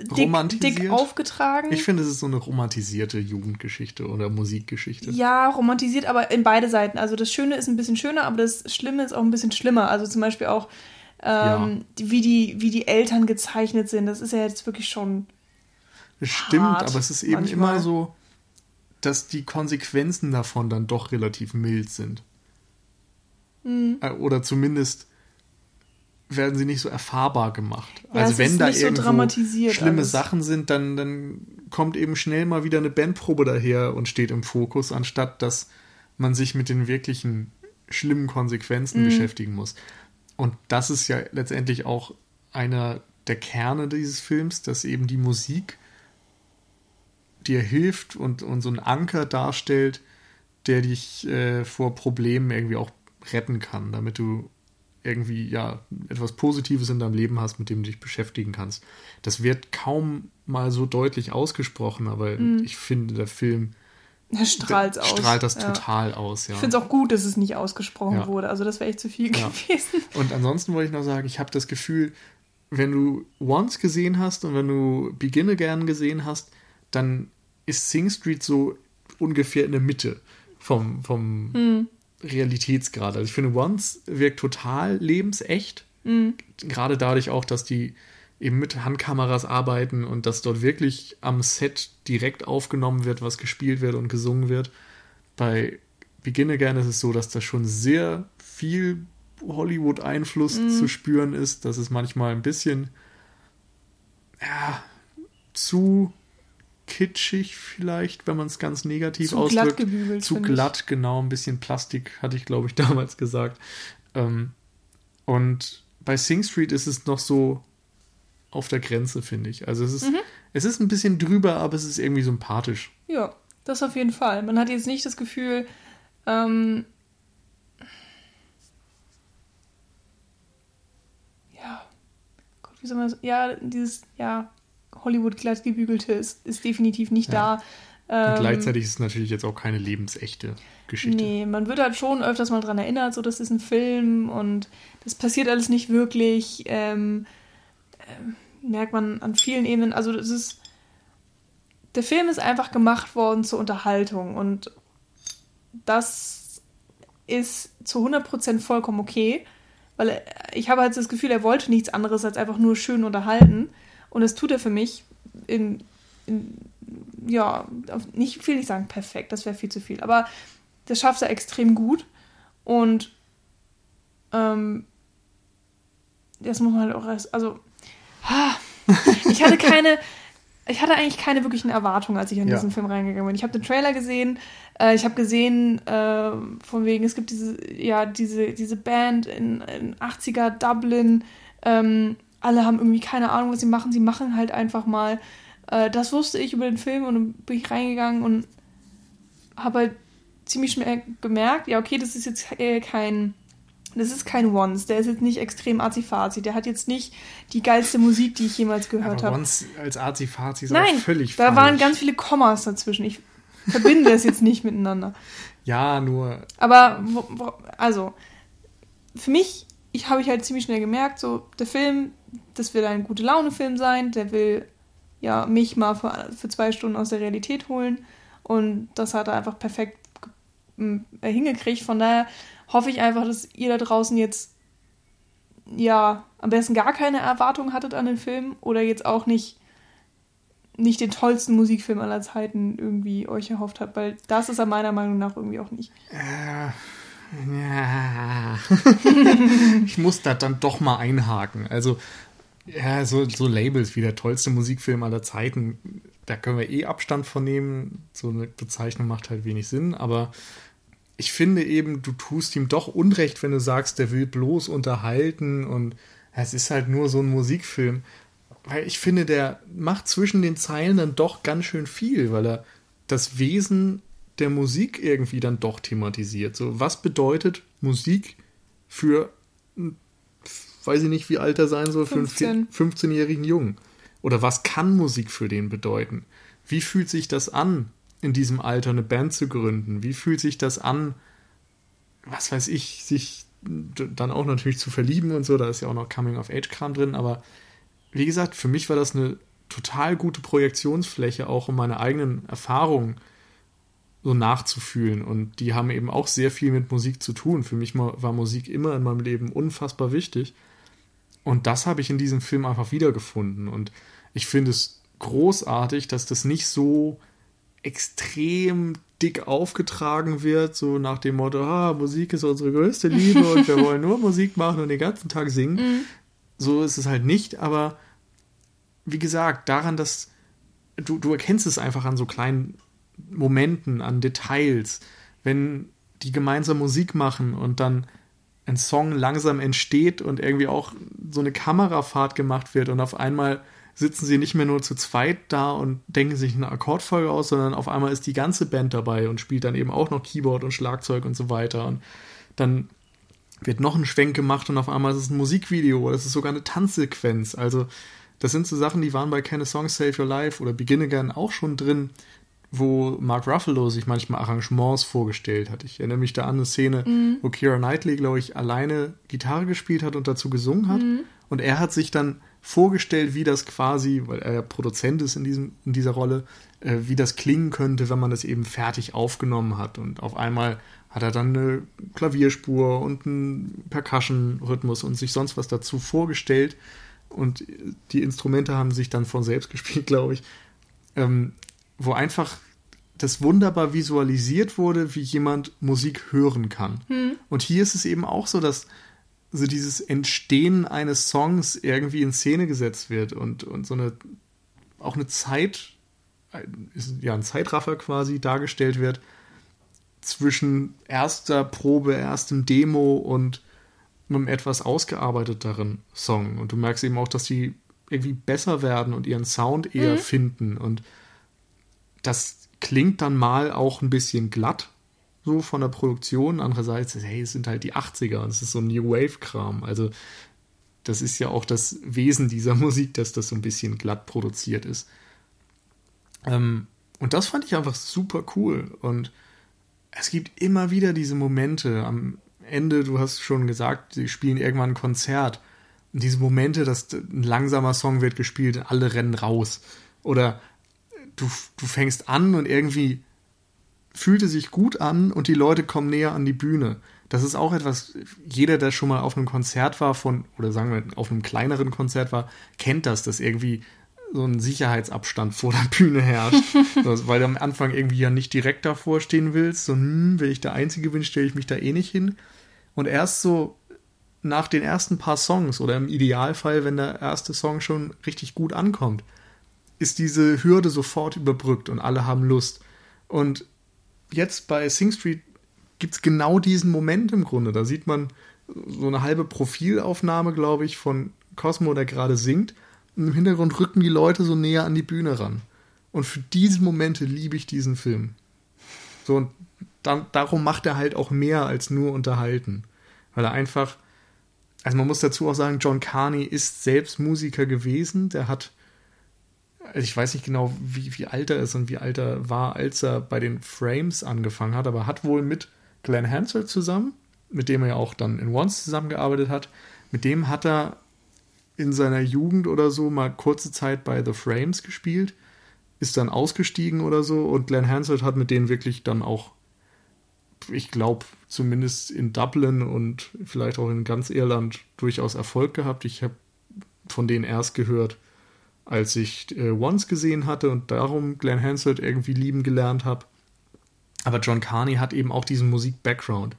dick, Romantisiert? dick aufgetragen. Ich finde, es ist so eine romantisierte Jugendgeschichte oder Musikgeschichte. Ja, romantisiert, aber in beide Seiten. Also das Schöne ist ein bisschen schöner, aber das Schlimme ist auch ein bisschen schlimmer. Also zum Beispiel auch, ähm, die, wie, die, wie die Eltern gezeichnet sind. Das ist ja jetzt wirklich schon. Stimmt, hart aber es ist eben manchmal. immer so, dass die Konsequenzen davon dann doch relativ mild sind. Hm. Äh, Oder zumindest werden sie nicht so erfahrbar gemacht. Ja, also wenn da so irgendwo dramatisiert schlimme alles. Sachen sind, dann, dann kommt eben schnell mal wieder eine Bandprobe daher und steht im Fokus, anstatt dass man sich mit den wirklichen schlimmen Mhm. Konsequenzen beschäftigen muss. Und das ist ja letztendlich auch einer der Kerne dieses Films, dass eben die Musik dir hilft und, und so einen Anker darstellt, der dich äh, vor Problemen irgendwie auch retten kann, damit du irgendwie ja etwas Positives in deinem Leben hast, mit dem du dich beschäftigen kannst. Das wird kaum mal so deutlich ausgesprochen, aber ich finde, der Film Er strahlt aus. strahlt das ja. total aus, ja. Ich finde es auch gut, dass es nicht ausgesprochen Ja. wurde. Also das wäre echt zu viel gewesen. Und ansonsten wollte ich noch sagen, ich habe das Gefühl, wenn du Once gesehen hast und wenn du Begin Again gesehen hast, dann ist Sing Street so ungefähr in der Mitte vom, vom Realitätsgrad. Also ich finde, Once wirkt total lebensecht. Gerade dadurch auch, dass die eben mit Handkameras arbeiten und dass dort wirklich am Set direkt aufgenommen wird, was gespielt wird und gesungen wird. Bei Begin Again ist es so, dass da schon sehr viel Hollywood-Einfluss zu spüren ist, dass es manchmal ein bisschen ja, zu kitschig vielleicht, wenn man es ganz negativ Zu ausdrückt. glatt gebügelt, Zu finde ich. glatt, genau, ein bisschen Plastik, hatte ich, glaube ich, damals gesagt. Ähm, und bei Sing Street ist es noch so auf der Grenze, finde ich. Also es ist, Mhm. es ist ein bisschen drüber, aber es ist irgendwie sympathisch. Ja, das auf jeden Fall. Man hat jetzt nicht das Gefühl, ähm, ja, Gott, wie soll man das, ja, dieses, ja, Hollywood glatt gebügelte ist, ist definitiv nicht Ja. da. Und Ähm, gleichzeitig ist es natürlich jetzt auch keine lebensechte Geschichte. Nee, man wird halt schon öfters mal dran erinnert, so das ist ein Film und das passiert alles nicht wirklich. Ähm, ähm, merkt man an vielen Ebenen. Also das ist. Der Film ist einfach gemacht worden zur Unterhaltung und das ist zu 100% vollkommen okay, weil ich habe halt das Gefühl, er wollte nichts anderes als einfach nur schön unterhalten und das tut er für mich in, in ja, nicht, ich will nicht sagen perfekt, das wäre viel zu viel, aber das schafft er extrem gut und ähm, das muss man halt auch erst, also ah, ich hatte keine, ich hatte eigentlich keine wirklichen Erwartungen, als ich an Ja. diesen Film reingegangen bin. Ich habe den Trailer gesehen, äh, ich habe gesehen, äh, von wegen, es gibt diese, ja, diese, diese Band in, in 80er Dublin, ähm, alle haben irgendwie keine Ahnung, was sie machen, sie machen halt einfach mal. Äh, das wusste ich über den Film und dann bin ich reingegangen und habe halt ziemlich schnell gemerkt, ja, okay, das ist jetzt äh, kein, das ist kein Once, der ist jetzt nicht extrem azi der hat jetzt nicht die geilste Musik, die ich jemals gehört habe. Once als Azi-Fazi ist Nein, völlig da falsch. waren ganz viele Kommas dazwischen. Ich verbinde es jetzt nicht miteinander. Ja, nur Aber, also, für mich, ich habe ich halt ziemlich schnell gemerkt, so, der Film, das will ein gute Laune-Film sein, der will ja mich mal für, für zwei Stunden aus der Realität holen und das hat er einfach perfekt hingekriegt. Von daher hoffe ich einfach, dass ihr da draußen jetzt ja am besten gar keine Erwartungen hattet an den Film oder jetzt auch nicht nicht den tollsten Musikfilm aller Zeiten irgendwie euch erhofft habt, weil das ist er meiner Meinung nach irgendwie auch nicht. Äh, ja. ich muss da dann doch mal einhaken. Also, ja, so, so Labels wie der tollste Musikfilm aller Zeiten, da können wir eh Abstand von nehmen. So eine Bezeichnung macht halt wenig Sinn, aber ich finde eben, du tust ihm doch Unrecht, wenn du sagst, der will bloß unterhalten und es ist halt nur so ein Musikfilm. Weil ich finde, der macht zwischen den Zeilen dann doch ganz schön viel, weil er das Wesen der Musik irgendwie dann doch thematisiert. So, was bedeutet Musik für, weiß ich nicht, wie alt er sein soll, 15. für einen 15-jährigen Jungen? Oder was kann Musik für den bedeuten? Wie fühlt sich das an, in diesem Alter eine Band zu gründen? Wie fühlt sich das an, was weiß ich, sich dann auch natürlich zu verlieben und so? Da ist ja auch noch Coming-of-Age-Kram drin, aber wie gesagt, für mich war das eine total gute Projektionsfläche, auch um meine eigenen Erfahrungen so nachzufühlen. Und die haben eben auch sehr viel mit Musik zu tun. Für mich war Musik immer in meinem Leben unfassbar wichtig. Und das habe ich in diesem Film einfach wiedergefunden. Und ich finde es großartig, dass das nicht so extrem dick aufgetragen wird, so nach dem Motto, ah, Musik ist unsere größte Liebe und wir wollen nur Musik machen und den ganzen Tag singen. Mhm. So ist es halt nicht, aber wie gesagt, daran, dass du, du erkennst es einfach an so kleinen Momenten, an Details, wenn die gemeinsam Musik machen und dann ein Song langsam entsteht und irgendwie auch so eine Kamerafahrt gemacht wird und auf einmal sitzen sie nicht mehr nur zu zweit da und denken sich eine Akkordfolge aus, sondern auf einmal ist die ganze Band dabei und spielt dann eben auch noch Keyboard und Schlagzeug und so weiter. Und dann wird noch ein Schwenk gemacht und auf einmal ist es ein Musikvideo oder es ist sogar eine Tanzsequenz. Also, das sind so Sachen, die waren bei Keine Songs Save Your Life oder Begin Again auch schon drin, wo Mark Ruffalo sich manchmal Arrangements vorgestellt hat. Ich erinnere mich da an eine Szene, mhm. wo Kira Knightley, glaube ich, alleine Gitarre gespielt hat und dazu gesungen hat. Mhm. Und er hat sich dann vorgestellt, wie das quasi, weil er ja Produzent ist in, diesem, in dieser Rolle, äh, wie das klingen könnte, wenn man das eben fertig aufgenommen hat. Und auf einmal hat er dann eine Klavierspur und einen Percussion-Rhythmus und sich sonst was dazu vorgestellt. Und die Instrumente haben sich dann von selbst gespielt, glaube ich. Ähm, wo einfach das wunderbar visualisiert wurde, wie jemand Musik hören kann. Hm. Und hier ist es eben auch so, dass so dieses Entstehen eines Songs irgendwie in Szene gesetzt wird und, und so eine auch eine Zeit, ja, ein Zeitraffer quasi dargestellt wird zwischen erster Probe, erstem Demo und einem etwas ausgearbeiteteren Song. Und du merkst eben auch, dass die irgendwie besser werden und ihren Sound eher mhm. finden. Und das klingt dann mal auch ein bisschen glatt, so von der Produktion. Andererseits, hey, es sind halt die 80er und es ist so New Wave-Kram. Also, das ist ja auch das Wesen dieser Musik, dass das so ein bisschen glatt produziert ist. Ähm, und das fand ich einfach super cool. Und es gibt immer wieder diese Momente am Ende, du hast schon gesagt, sie spielen irgendwann ein Konzert. Und diese Momente, dass ein langsamer Song wird gespielt alle rennen raus. Oder du, du fängst an und irgendwie fühlte sich gut an und die Leute kommen näher an die Bühne. Das ist auch etwas, jeder, der schon mal auf einem Konzert war von, oder sagen wir, auf einem kleineren Konzert war, kennt das, dass irgendwie so ein Sicherheitsabstand vor der Bühne herrscht. also, weil du am Anfang irgendwie ja nicht direkt davor stehen willst. So, hm, wenn ich der Einzige bin, stelle ich mich da eh nicht hin. Und erst so nach den ersten paar Songs oder im Idealfall, wenn der erste Song schon richtig gut ankommt, ist diese Hürde sofort überbrückt und alle haben Lust. Und jetzt bei Sing Street gibt es genau diesen Moment im Grunde. Da sieht man so eine halbe Profilaufnahme, glaube ich, von Cosmo, der gerade singt. Und im Hintergrund rücken die Leute so näher an die Bühne ran. Und für diese Momente liebe ich diesen Film. So, und dann, darum macht er halt auch mehr als nur unterhalten. Weil er einfach, also man muss dazu auch sagen, John Carney ist selbst Musiker gewesen. Der hat also ich weiß nicht genau, wie, wie alt er ist und wie alt er war, als er bei den Frames angefangen hat, aber hat wohl mit Glenn Hansel zusammen, mit dem er ja auch dann in Once zusammengearbeitet hat, mit dem hat er in seiner Jugend oder so mal kurze Zeit bei The Frames gespielt, ist dann ausgestiegen oder so und Glenn Hansel hat mit denen wirklich dann auch, ich glaube, zumindest in Dublin und vielleicht auch in ganz Irland durchaus Erfolg gehabt. Ich habe von denen erst gehört, als ich äh, Once gesehen hatte und darum Glenn Hansard irgendwie lieben gelernt habe. Aber John Carney hat eben auch diesen Musik-Background.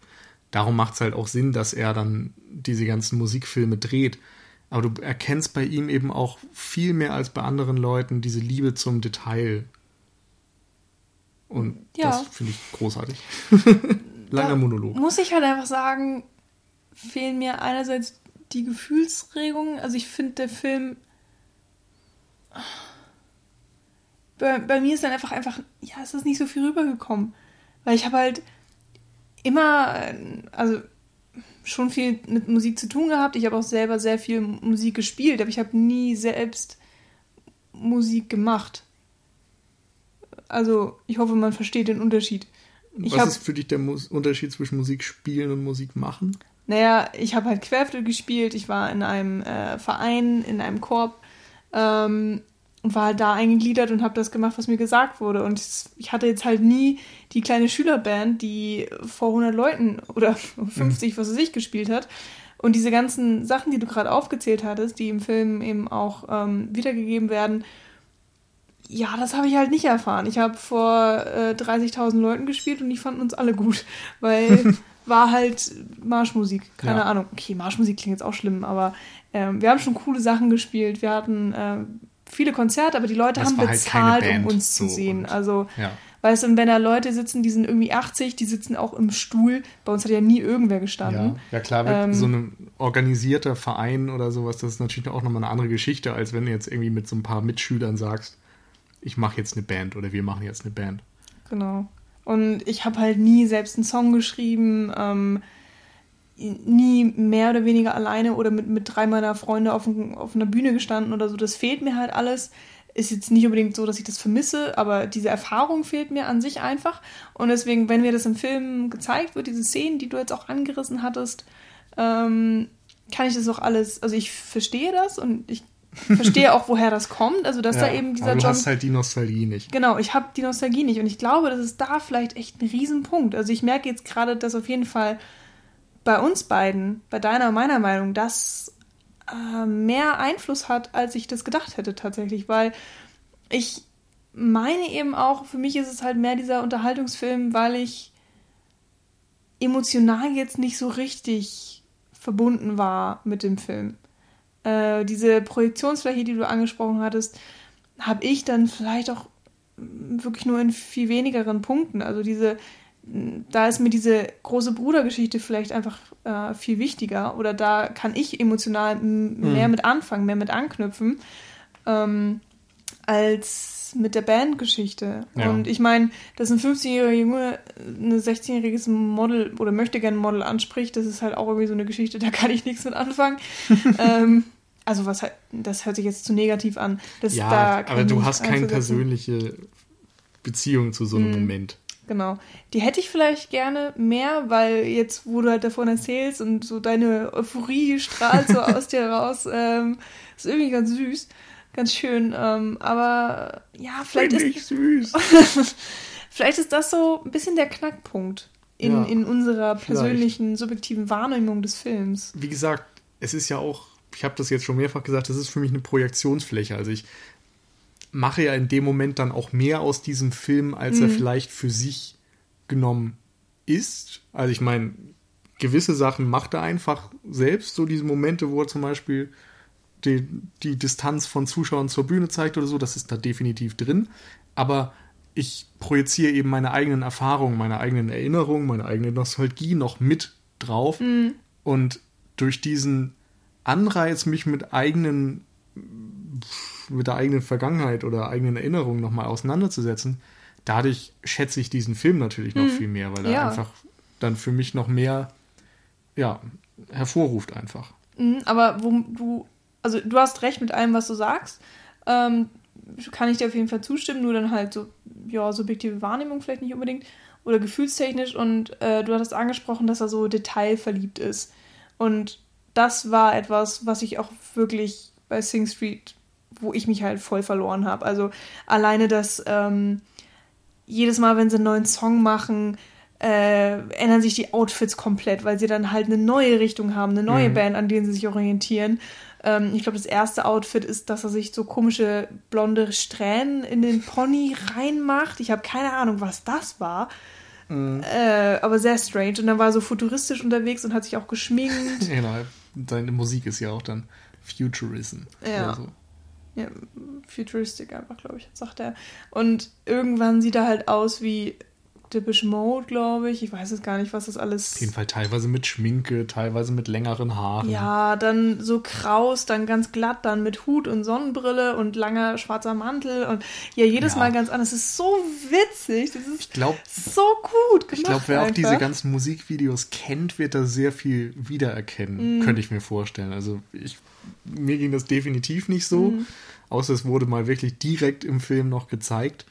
Darum macht es halt auch Sinn, dass er dann diese ganzen Musikfilme dreht. Aber du erkennst bei ihm eben auch viel mehr als bei anderen Leuten diese Liebe zum Detail. Und ja. das finde ich großartig. Langer da Monolog. Muss ich halt einfach sagen, fehlen mir einerseits die Gefühlsregungen. Also ich finde, der Film. Bei, bei, mir ist dann einfach, einfach, ja, es ist nicht so viel rübergekommen. Weil ich habe halt immer, also schon viel mit Musik zu tun gehabt. Ich habe auch selber sehr viel Musik gespielt, aber ich habe nie selbst Musik gemacht. Also ich hoffe, man versteht den Unterschied. Ich Was hab, ist für dich der Mus Unterschied zwischen Musik spielen und Musik machen? Naja, ich habe halt Querflöte gespielt, ich war in einem äh, Verein, in einem Korb ähm, und war halt da eingegliedert und habe das gemacht, was mir gesagt wurde. Und ich hatte jetzt halt nie die kleine Schülerband, die vor 100 Leuten oder 50, mhm. was weiß ich, gespielt hat. Und diese ganzen Sachen, die du gerade aufgezählt hattest, die im Film eben auch ähm, wiedergegeben werden, ja, das habe ich halt nicht erfahren. Ich habe vor äh, 30.000 Leuten gespielt und die fanden uns alle gut, weil war halt Marschmusik. Keine ja. Ahnung. Okay, Marschmusik klingt jetzt auch schlimm, aber ähm, wir haben schon coole Sachen gespielt. Wir hatten äh, viele Konzerte, aber die Leute das haben halt bezahlt, halt um uns zu so sehen. Also, ja. weißt du, wenn da Leute sitzen, die sind irgendwie 80, die sitzen auch im Stuhl. Bei uns hat ja nie irgendwer gestanden. Ja, ja klar, ähm, so ein organisierter Verein oder sowas, das ist natürlich auch nochmal eine andere Geschichte, als wenn du jetzt irgendwie mit so ein paar Mitschülern sagst, ich mache jetzt eine Band oder wir machen jetzt eine Band. Genau. Und ich habe halt nie selbst einen Song geschrieben, ähm, nie mehr oder weniger alleine oder mit, mit drei meiner Freunde auf, auf einer Bühne gestanden oder so. Das fehlt mir halt alles. Ist jetzt nicht unbedingt so, dass ich das vermisse, aber diese Erfahrung fehlt mir an sich einfach. Und deswegen, wenn mir das im Film gezeigt wird, diese Szenen, die du jetzt auch angerissen hattest, ähm, kann ich das auch alles, also ich verstehe das und ich verstehe auch, woher das kommt. Also, dass ja, da eben dieser aber du John. hast halt die Nostalgie nicht. Genau, ich habe die Nostalgie nicht. Und ich glaube, das ist da vielleicht echt ein Riesenpunkt. Also, ich merke jetzt gerade, dass auf jeden Fall bei uns beiden, bei deiner und meiner Meinung, das äh, mehr Einfluss hat, als ich das gedacht hätte tatsächlich. Weil ich meine eben auch, für mich ist es halt mehr dieser Unterhaltungsfilm, weil ich emotional jetzt nicht so richtig verbunden war mit dem Film. Äh, diese Projektionsfläche, die du angesprochen hattest, habe ich dann vielleicht auch wirklich nur in viel wenigeren Punkten. Also diese, da ist mir diese große Brudergeschichte vielleicht einfach äh, viel wichtiger oder da kann ich emotional mehr mhm. mit anfangen, mehr mit anknüpfen, ähm, als mit der Bandgeschichte. Ja. Und ich meine, dass ein 15-jähriger Junge ein 16-jähriges Model oder möchte gerne ein Model anspricht, das ist halt auch irgendwie so eine Geschichte, da kann ich nichts mit anfangen. ähm, also was das hört sich jetzt zu negativ an. Das, ja, da aber du hast keine persönliche Beziehung zu so einem mhm. Moment. Genau. Die hätte ich vielleicht gerne mehr, weil jetzt, wo du halt davon erzählst und so deine Euphorie strahlt so aus dir raus, ähm, ist irgendwie ganz süß, ganz schön. Ähm, aber ja, vielleicht Find ist süß. vielleicht ist das so ein bisschen der Knackpunkt in, ja, in unserer persönlichen, vielleicht. subjektiven Wahrnehmung des Films. Wie gesagt, es ist ja auch ich habe das jetzt schon mehrfach gesagt, das ist für mich eine Projektionsfläche. Also ich mache ja in dem Moment dann auch mehr aus diesem Film, als mhm. er vielleicht für sich genommen ist. Also ich meine, gewisse Sachen macht er einfach selbst, so diese Momente, wo er zum Beispiel die, die Distanz von Zuschauern zur Bühne zeigt oder so, das ist da definitiv drin. Aber ich projiziere eben meine eigenen Erfahrungen, meine eigenen Erinnerungen, meine eigene Nostalgie noch mit drauf. Mhm. Und durch diesen Anreiz, mich mit eigenen, mit der eigenen Vergangenheit oder eigenen Erinnerungen nochmal auseinanderzusetzen, dadurch schätze ich diesen Film natürlich noch mhm. viel mehr, weil er ja. einfach dann für mich noch mehr, ja, hervorruft einfach. Mhm, aber wo du, also du hast recht mit allem, was du sagst. Ähm, kann ich dir auf jeden Fall zustimmen, nur dann halt so, ja, subjektive Wahrnehmung vielleicht nicht unbedingt oder gefühlstechnisch und äh, du hattest angesprochen, dass er so detailverliebt ist. Und das war etwas, was ich auch wirklich bei Sing Street, wo ich mich halt voll verloren habe. Also alleine das, ähm, jedes Mal, wenn sie einen neuen Song machen, äh, ändern sich die Outfits komplett, weil sie dann halt eine neue Richtung haben, eine neue mhm. Band, an denen sie sich orientieren. Ähm, ich glaube, das erste Outfit ist, dass er sich so komische blonde Strähnen in den Pony reinmacht. Ich habe keine Ahnung, was das war. Mhm. Äh, aber sehr strange. Und dann war er so futuristisch unterwegs und hat sich auch geschminkt. genau. Seine Musik ist ja auch dann Futurism. Ja. So. Ja, Futuristic einfach, glaube ich, sagt er. Und irgendwann sieht er halt aus wie Depeche Mode, glaube ich. Ich weiß es gar nicht, was das alles. Auf jeden Fall teilweise mit Schminke, teilweise mit längeren Haaren. Ja, dann so kraus, dann ganz glatt, dann mit Hut und Sonnenbrille und langer schwarzer Mantel und ja, jedes ja. Mal ganz anders. Das ist so witzig. Das ist ich glaub, so gut gemacht. Ich glaube, wer einfach. auch diese ganzen Musikvideos kennt, wird da sehr viel wiedererkennen, mm. könnte ich mir vorstellen. Also ich, mir ging das definitiv nicht so. Mm. Außer es wurde mal wirklich direkt im Film noch gezeigt.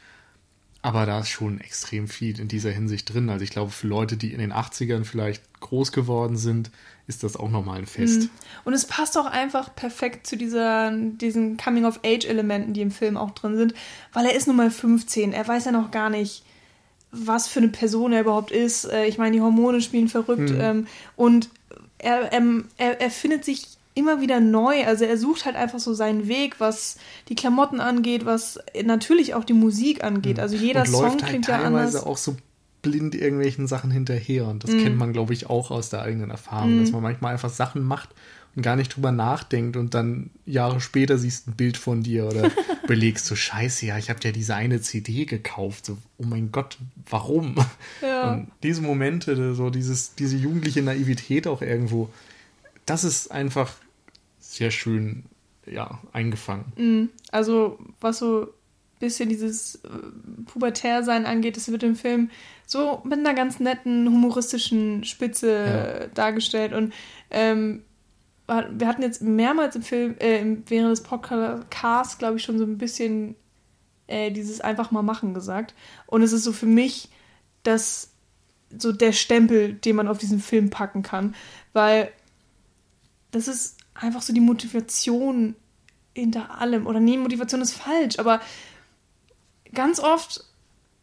Aber da ist schon extrem viel in dieser Hinsicht drin. Also ich glaube, für Leute, die in den 80ern vielleicht groß geworden sind, ist das auch nochmal ein Fest. Mhm. Und es passt auch einfach perfekt zu dieser, diesen Coming-of-Age-Elementen, die im Film auch drin sind, weil er ist nun mal 15. Er weiß ja noch gar nicht, was für eine Person er überhaupt ist. Äh, ich meine, die Hormone spielen verrückt. Mhm. Und er, er, er findet sich immer wieder neu. Also er sucht halt einfach so seinen Weg, was die Klamotten angeht, was natürlich auch die Musik angeht. Hm. Also jeder und Song klingt halt ja anders. auch so blind irgendwelchen Sachen hinterher und das mm. kennt man glaube ich auch aus der eigenen Erfahrung, mm. dass man manchmal einfach Sachen macht und gar nicht drüber nachdenkt und dann Jahre später siehst ein Bild von dir oder belegst so Scheiße, ja, ich habe ja diese eine CD gekauft, so oh mein Gott, warum? Ja. Und diese Momente, so dieses diese jugendliche Naivität auch irgendwo, das ist einfach sehr schön ja, eingefangen. Mhm. Also, was so ein bisschen dieses äh, Pubertärsein angeht, das wird im Film so mit einer ganz netten, humoristischen Spitze ja. dargestellt. Und ähm, wir hatten jetzt mehrmals im Film, äh, während des Podcasts, glaube ich, schon so ein bisschen äh, dieses einfach mal machen gesagt. Und es ist so für mich das so der Stempel, den man auf diesen Film packen kann, weil das ist einfach so die Motivation hinter allem. Oder nee, Motivation ist falsch, aber ganz oft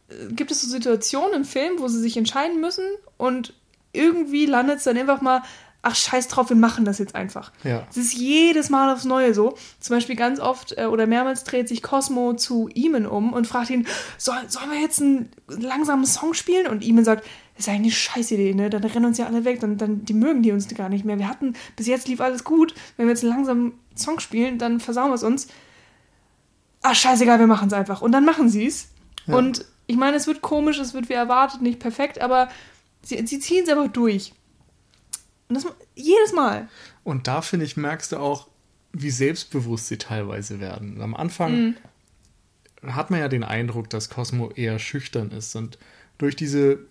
äh, gibt es so Situationen im Film, wo sie sich entscheiden müssen und irgendwie landet es dann einfach mal, ach scheiß drauf, wir machen das jetzt einfach. Ja. Es ist jedes Mal aufs Neue so. Zum Beispiel ganz oft äh, oder mehrmals dreht sich Cosmo zu Eamon um und fragt ihn, soll, sollen wir jetzt einen langsamen Song spielen? Und Eamon sagt, das ist eigentlich eine scheiß Idee, ne? Dann rennen uns ja alle weg, dann, dann die mögen die uns gar nicht mehr. Wir hatten, bis jetzt lief alles gut. Wenn wir jetzt einen langsamen Song spielen, dann versauen wir es uns. Ach, scheißegal, wir machen es einfach. Und dann machen sie es. Ja. Und ich meine, es wird komisch, es wird wie erwartet, nicht perfekt, aber sie, sie ziehen es einfach durch. Und das jedes Mal. Und da, finde ich, merkst du auch, wie selbstbewusst sie teilweise werden. Am Anfang mhm. hat man ja den Eindruck, dass Cosmo eher schüchtern ist. Und durch diese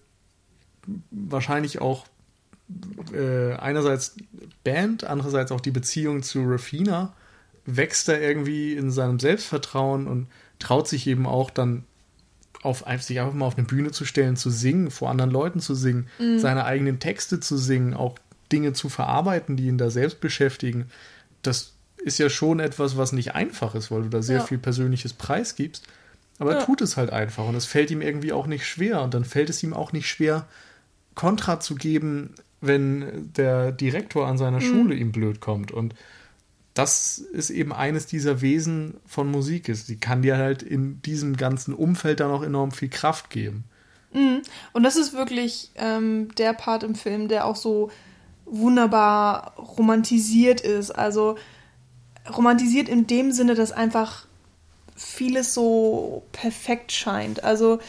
wahrscheinlich auch äh, einerseits Band, andererseits auch die Beziehung zu Rafina wächst er irgendwie in seinem Selbstvertrauen und traut sich eben auch dann auf sich einfach mal auf eine Bühne zu stellen, zu singen, vor anderen Leuten zu singen, mhm. seine eigenen Texte zu singen, auch Dinge zu verarbeiten, die ihn da selbst beschäftigen. Das ist ja schon etwas, was nicht einfach ist, weil du da sehr ja. viel persönliches Preis gibst. Aber ja. er tut es halt einfach und es fällt ihm irgendwie auch nicht schwer. Und dann fällt es ihm auch nicht schwer, Kontra zu geben, wenn der Direktor an seiner mhm. Schule ihm blöd kommt. Und das ist eben eines dieser Wesen von Musik ist. Die kann dir halt in diesem ganzen Umfeld dann auch enorm viel Kraft geben. Mhm. Und das ist wirklich ähm, der Part im Film, der auch so wunderbar romantisiert ist. Also romantisiert in dem Sinne, dass einfach vieles so perfekt scheint. Also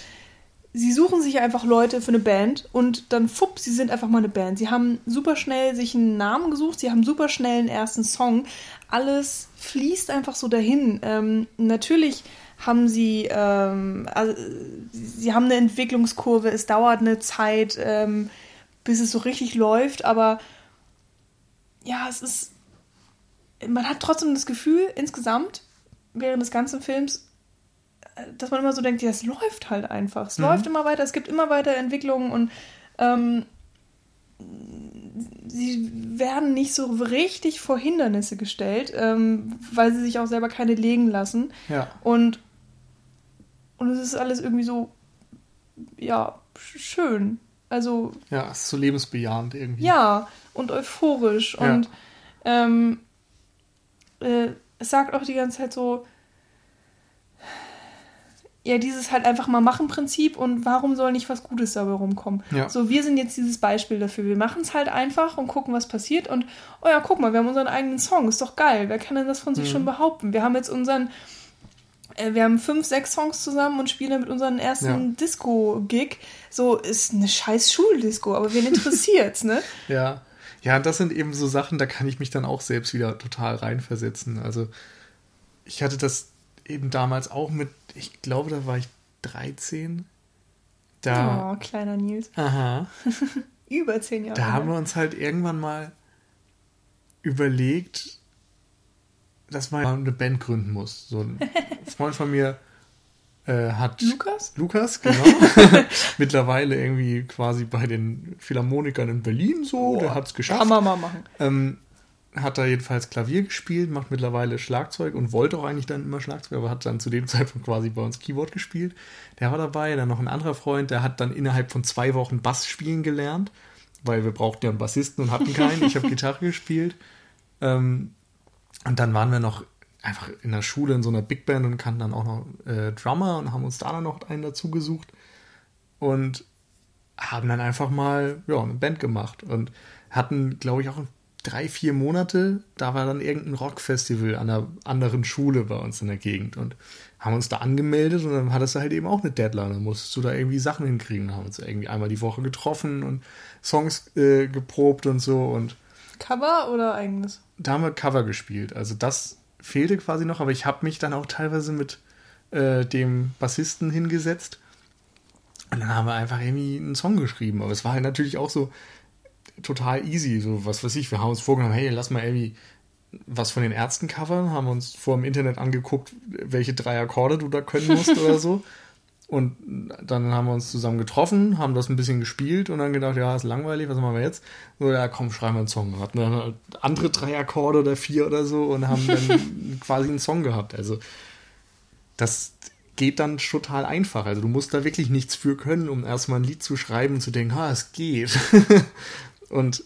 sie suchen sich einfach Leute für eine Band und dann fupp, sie sind einfach mal eine Band. Sie haben super schnell sich einen Namen gesucht, sie haben super schnell einen ersten Song. Alles fließt einfach so dahin. Ähm, natürlich haben sie, ähm, also, sie haben eine Entwicklungskurve, es dauert eine Zeit, ähm, bis es so richtig läuft, aber ja, es ist, man hat trotzdem das Gefühl, insgesamt, während des ganzen Films, dass man immer so denkt, ja, es läuft halt einfach. Es mhm. läuft immer weiter, es gibt immer weiter Entwicklungen und ähm, sie werden nicht so richtig vor Hindernisse gestellt, ähm, weil sie sich auch selber keine legen lassen. Ja. Und, und es ist alles irgendwie so, ja, schön. Also. Ja, es ist so lebensbejahend irgendwie. Ja, und euphorisch. Ja. Und ähm, äh, es sagt auch die ganze Zeit so, ja, dieses halt einfach mal machen Prinzip und warum soll nicht was Gutes dabei rumkommen? Ja. So, wir sind jetzt dieses Beispiel dafür. Wir machen es halt einfach und gucken, was passiert und, oh ja, guck mal, wir haben unseren eigenen Song, ist doch geil. Wer kann denn das von sich mhm. schon behaupten? Wir haben jetzt unseren, äh, wir haben fünf, sechs Songs zusammen und spielen mit unseren ersten ja. Disco-Gig. So, ist eine scheiß Schuldisco, aber wen interessiert's, ne? Ja. Ja, das sind eben so Sachen, da kann ich mich dann auch selbst wieder total reinversetzen. Also, ich hatte das eben damals auch mit, ich glaube, da war ich 13. Da, oh, kleiner Nils. Aha. Über zehn Jahre. Da haben wir uns halt irgendwann mal überlegt, dass man eine Band gründen muss. So ein Freund von mir äh, hat. Lukas? Lukas, genau. Mittlerweile irgendwie quasi bei den Philharmonikern in Berlin so. Oh, der hat es geschafft. Kann man mal machen. Ähm, hat da jedenfalls Klavier gespielt, macht mittlerweile Schlagzeug und wollte auch eigentlich dann immer Schlagzeug, aber hat dann zu dem Zeitpunkt quasi bei uns Keyboard gespielt. Der war dabei, dann noch ein anderer Freund, der hat dann innerhalb von zwei Wochen Bass spielen gelernt, weil wir brauchten ja einen Bassisten und hatten keinen. Ich habe Gitarre gespielt. Ähm, und dann waren wir noch einfach in der Schule in so einer Big Band und kannten dann auch noch äh, Drummer und haben uns da dann noch einen dazu gesucht und haben dann einfach mal ja, eine Band gemacht und hatten, glaube ich, auch drei, vier Monate, da war dann irgendein Rockfestival an einer anderen Schule bei uns in der Gegend und haben uns da angemeldet und dann hattest du halt eben auch eine Deadline. Dann musstest du da irgendwie Sachen hinkriegen. Haben uns irgendwie einmal die Woche getroffen und Songs äh, geprobt und so und Cover oder eigenes? Da haben wir Cover gespielt. Also das fehlte quasi noch, aber ich habe mich dann auch teilweise mit äh, dem Bassisten hingesetzt und dann haben wir einfach irgendwie einen Song geschrieben. Aber es war halt natürlich auch so, total easy. So, was weiß ich, wir haben uns vorgenommen, hey, lass mal irgendwie was von den Ärzten covern, haben uns vor dem Internet angeguckt, welche drei Akkorde du da können musst oder so. Und dann haben wir uns zusammen getroffen, haben das ein bisschen gespielt und dann gedacht, ja, ist langweilig, was machen wir jetzt? So, ja, komm, schreiben wir einen Song. Hatten dann andere drei Akkorde oder vier oder so und haben dann quasi einen Song gehabt. Also, das geht dann total einfach. Also, du musst da wirklich nichts für können, um erstmal ein Lied zu schreiben und zu denken, ha, es geht. Und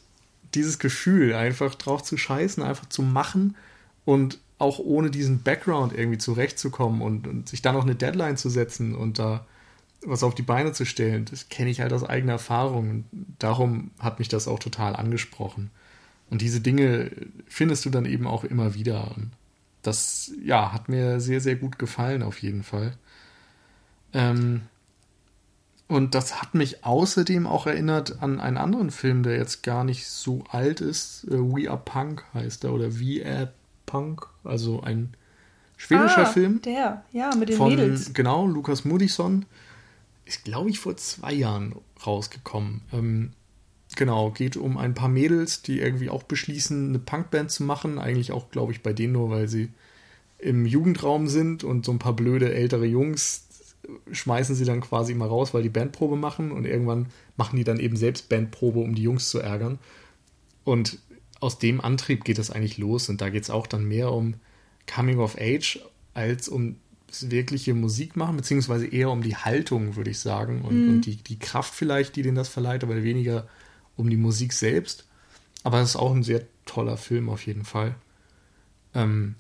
dieses Gefühl, einfach drauf zu scheißen, einfach zu machen und auch ohne diesen Background irgendwie zurechtzukommen und, und sich dann noch eine Deadline zu setzen und da was auf die Beine zu stellen, das kenne ich halt aus eigener Erfahrung. Und darum hat mich das auch total angesprochen. Und diese Dinge findest du dann eben auch immer wieder. Und das, ja, hat mir sehr, sehr gut gefallen, auf jeden Fall. Ähm, und das hat mich außerdem auch erinnert an einen anderen Film, der jetzt gar nicht so alt ist. Äh, We Are Punk heißt er oder We Are Punk, also ein schwedischer ah, Film. Der, ja, mit den von, Mädels. Genau, Lukas Moodysson. Ist, glaube ich, vor zwei Jahren rausgekommen. Ähm, genau, geht um ein paar Mädels, die irgendwie auch beschließen, eine Punkband zu machen. Eigentlich auch, glaube ich, bei denen nur, weil sie im Jugendraum sind und so ein paar blöde ältere Jungs schmeißen sie dann quasi immer raus, weil die Bandprobe machen und irgendwann machen die dann eben selbst Bandprobe, um die Jungs zu ärgern. Und aus dem Antrieb geht es eigentlich los und da geht es auch dann mehr um Coming of Age als um das wirkliche Musik machen, beziehungsweise eher um die Haltung, würde ich sagen, und, mhm. und die, die Kraft vielleicht, die denen das verleiht, aber weniger um die Musik selbst. Aber es ist auch ein sehr toller Film auf jeden Fall. Ähm,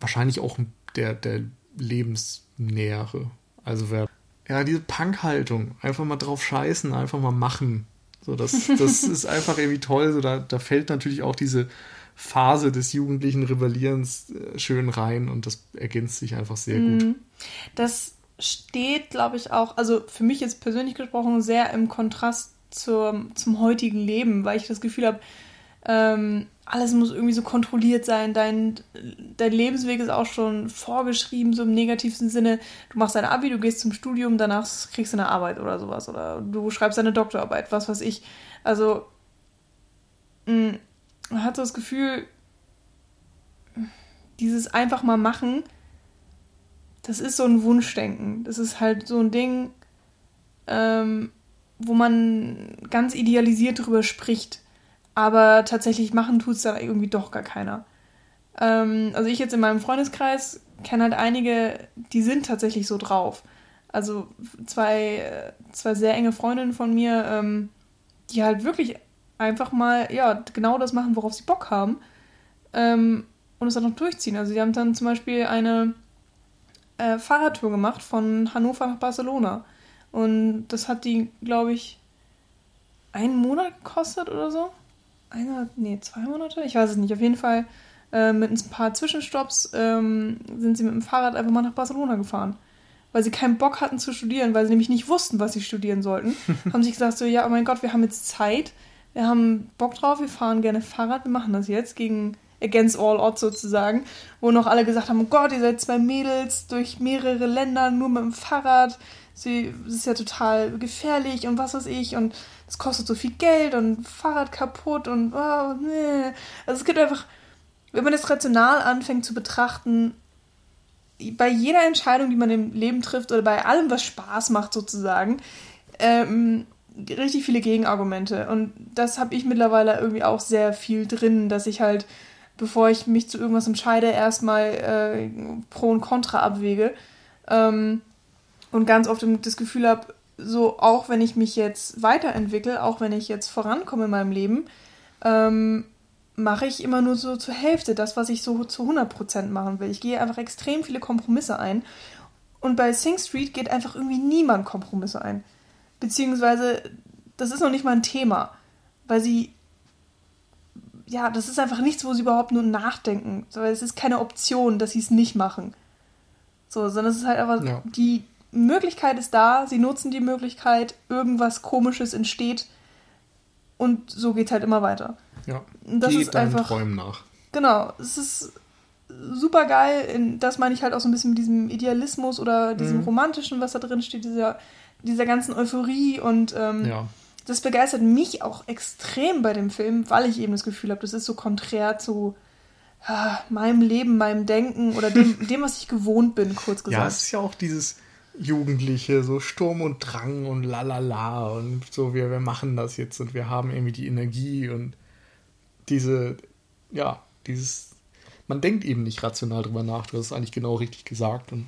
wahrscheinlich auch der, der lebensnähere also wer, ja, diese Punk-Haltung, einfach mal drauf scheißen, einfach mal machen. So, das, das ist einfach irgendwie toll. So, da, da fällt natürlich auch diese Phase des jugendlichen Rebellierens äh, schön rein und das ergänzt sich einfach sehr mhm. gut. Das steht, glaube ich, auch, also für mich jetzt persönlich gesprochen, sehr im Kontrast zur, zum heutigen Leben, weil ich das Gefühl habe, ähm, alles muss irgendwie so kontrolliert sein. Dein, dein Lebensweg ist auch schon vorgeschrieben, so im negativsten Sinne. Du machst dein Abi, du gehst zum Studium, danach kriegst du eine Arbeit oder sowas. Oder du schreibst deine Doktorarbeit, was weiß ich. Also, mh, man hat so das Gefühl, dieses einfach mal machen, das ist so ein Wunschdenken. Das ist halt so ein Ding, ähm, wo man ganz idealisiert drüber spricht aber tatsächlich machen tut es dann irgendwie doch gar keiner. Ähm, also ich jetzt in meinem Freundeskreis kenne halt einige, die sind tatsächlich so drauf. Also zwei, zwei sehr enge Freundinnen von mir, ähm, die halt wirklich einfach mal, ja, genau das machen, worauf sie Bock haben. Ähm, und es dann noch durchziehen. Also sie haben dann zum Beispiel eine äh, Fahrradtour gemacht von Hannover nach Barcelona. Und das hat die, glaube ich, einen Monat gekostet oder so. Einer, nee, zwei Monate? Ich weiß es nicht. Auf jeden Fall äh, mit ein paar Zwischenstopps ähm, sind sie mit dem Fahrrad einfach mal nach Barcelona gefahren. Weil sie keinen Bock hatten zu studieren, weil sie nämlich nicht wussten, was sie studieren sollten. haben sich gesagt, so, ja, oh mein Gott, wir haben jetzt Zeit, wir haben Bock drauf, wir fahren gerne Fahrrad, wir machen das jetzt gegen Against All Odds sozusagen, wo noch alle gesagt haben, oh Gott, ihr seid zwei Mädels durch mehrere Länder nur mit dem Fahrrad, sie, das ist ja total gefährlich und was weiß ich und es kostet so viel Geld und Fahrrad kaputt und oh, nee. Also es gibt einfach, wenn man das rational anfängt zu betrachten, bei jeder Entscheidung, die man im Leben trifft oder bei allem, was Spaß macht sozusagen, ähm, richtig viele Gegenargumente. Und das habe ich mittlerweile irgendwie auch sehr viel drin, dass ich halt bevor ich mich zu irgendwas entscheide, erstmal äh, Pro und Contra abwäge. Ähm, und ganz oft das Gefühl habe, so auch wenn ich mich jetzt weiterentwickle, auch wenn ich jetzt vorankomme in meinem Leben, ähm, mache ich immer nur so zur Hälfte das, was ich so zu 100% machen will. Ich gehe einfach extrem viele Kompromisse ein. Und bei Sing Street geht einfach irgendwie niemand Kompromisse ein. Beziehungsweise, das ist noch nicht mal ein Thema, weil sie ja, das ist einfach nichts, wo sie überhaupt nur nachdenken. So, es ist keine Option, dass sie es nicht machen. So, sondern es ist halt einfach, ja. die Möglichkeit ist da, sie nutzen die Möglichkeit, irgendwas Komisches entsteht und so geht es halt immer weiter. Ja, das Geh ist einfach Träumen nach. Genau, es ist super geil. Das meine ich halt auch so ein bisschen mit diesem Idealismus oder diesem mhm. Romantischen, was da drin steht, dieser, dieser ganzen Euphorie und ähm, ja das begeistert mich auch extrem bei dem Film, weil ich eben das Gefühl habe, das ist so konträr zu ah, meinem Leben, meinem Denken oder dem, dem, was ich gewohnt bin, kurz gesagt. Ja, es ist ja auch dieses Jugendliche, so Sturm und Drang und lalala und so, wir, wir machen das jetzt und wir haben irgendwie die Energie und diese, ja, dieses, man denkt eben nicht rational drüber nach, du hast es eigentlich genau richtig gesagt und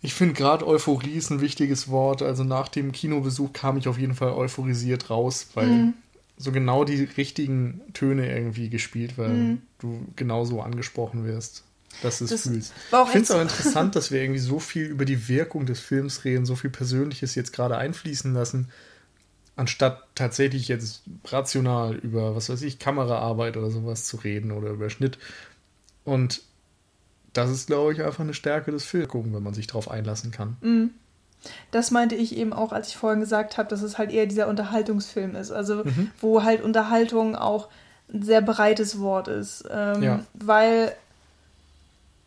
ich finde gerade Euphorie ist ein wichtiges Wort. Also nach dem Kinobesuch kam ich auf jeden Fall euphorisiert raus, weil mhm. so genau die richtigen Töne irgendwie gespielt werden. Mhm. Du genauso angesprochen wirst, dass du es fühlst. Ich finde es auch interessant, dass wir irgendwie so viel über die Wirkung des Films reden, so viel Persönliches jetzt gerade einfließen lassen, anstatt tatsächlich jetzt rational über, was weiß ich, Kameraarbeit oder sowas zu reden oder über Schnitt. Und das ist, glaube ich, einfach eine Stärke des Films, wenn man sich darauf einlassen kann. Mhm. Das meinte ich eben auch, als ich vorhin gesagt habe, dass es halt eher dieser Unterhaltungsfilm ist. Also, mhm. wo halt Unterhaltung auch ein sehr breites Wort ist. Ähm, ja. Weil,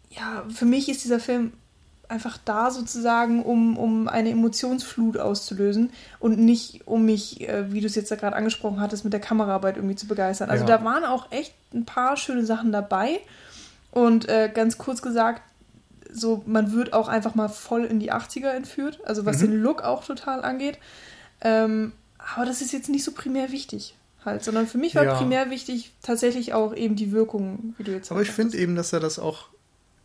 ja, für mich ist dieser Film einfach da sozusagen, um, um eine Emotionsflut auszulösen und nicht um mich, äh, wie du es jetzt ja gerade angesprochen hattest, mit der Kameraarbeit irgendwie zu begeistern. Also ja. da waren auch echt ein paar schöne Sachen dabei und äh, ganz kurz gesagt, so man wird auch einfach mal voll in die 80er entführt, also was mhm. den Look auch total angeht. Ähm, aber das ist jetzt nicht so primär wichtig halt, sondern für mich war ja. primär wichtig tatsächlich auch eben die Wirkung, wie du jetzt Aber ich finde eben, dass er das auch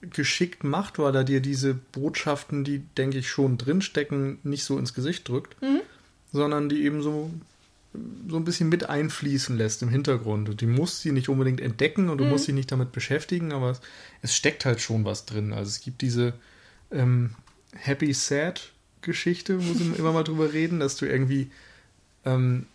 geschickt macht, weil er dir diese Botschaften, die, denke ich, schon drinstecken, nicht so ins Gesicht drückt, mhm. sondern die eben so so ein bisschen mit einfließen lässt im Hintergrund. Und die musst sie nicht unbedingt entdecken und du mhm. musst sie nicht damit beschäftigen, aber es, es, steckt halt schon was drin. Also es gibt diese ähm, Happy Sad Geschichte, wo sie immer mal drüber reden, dass du irgendwie ähm,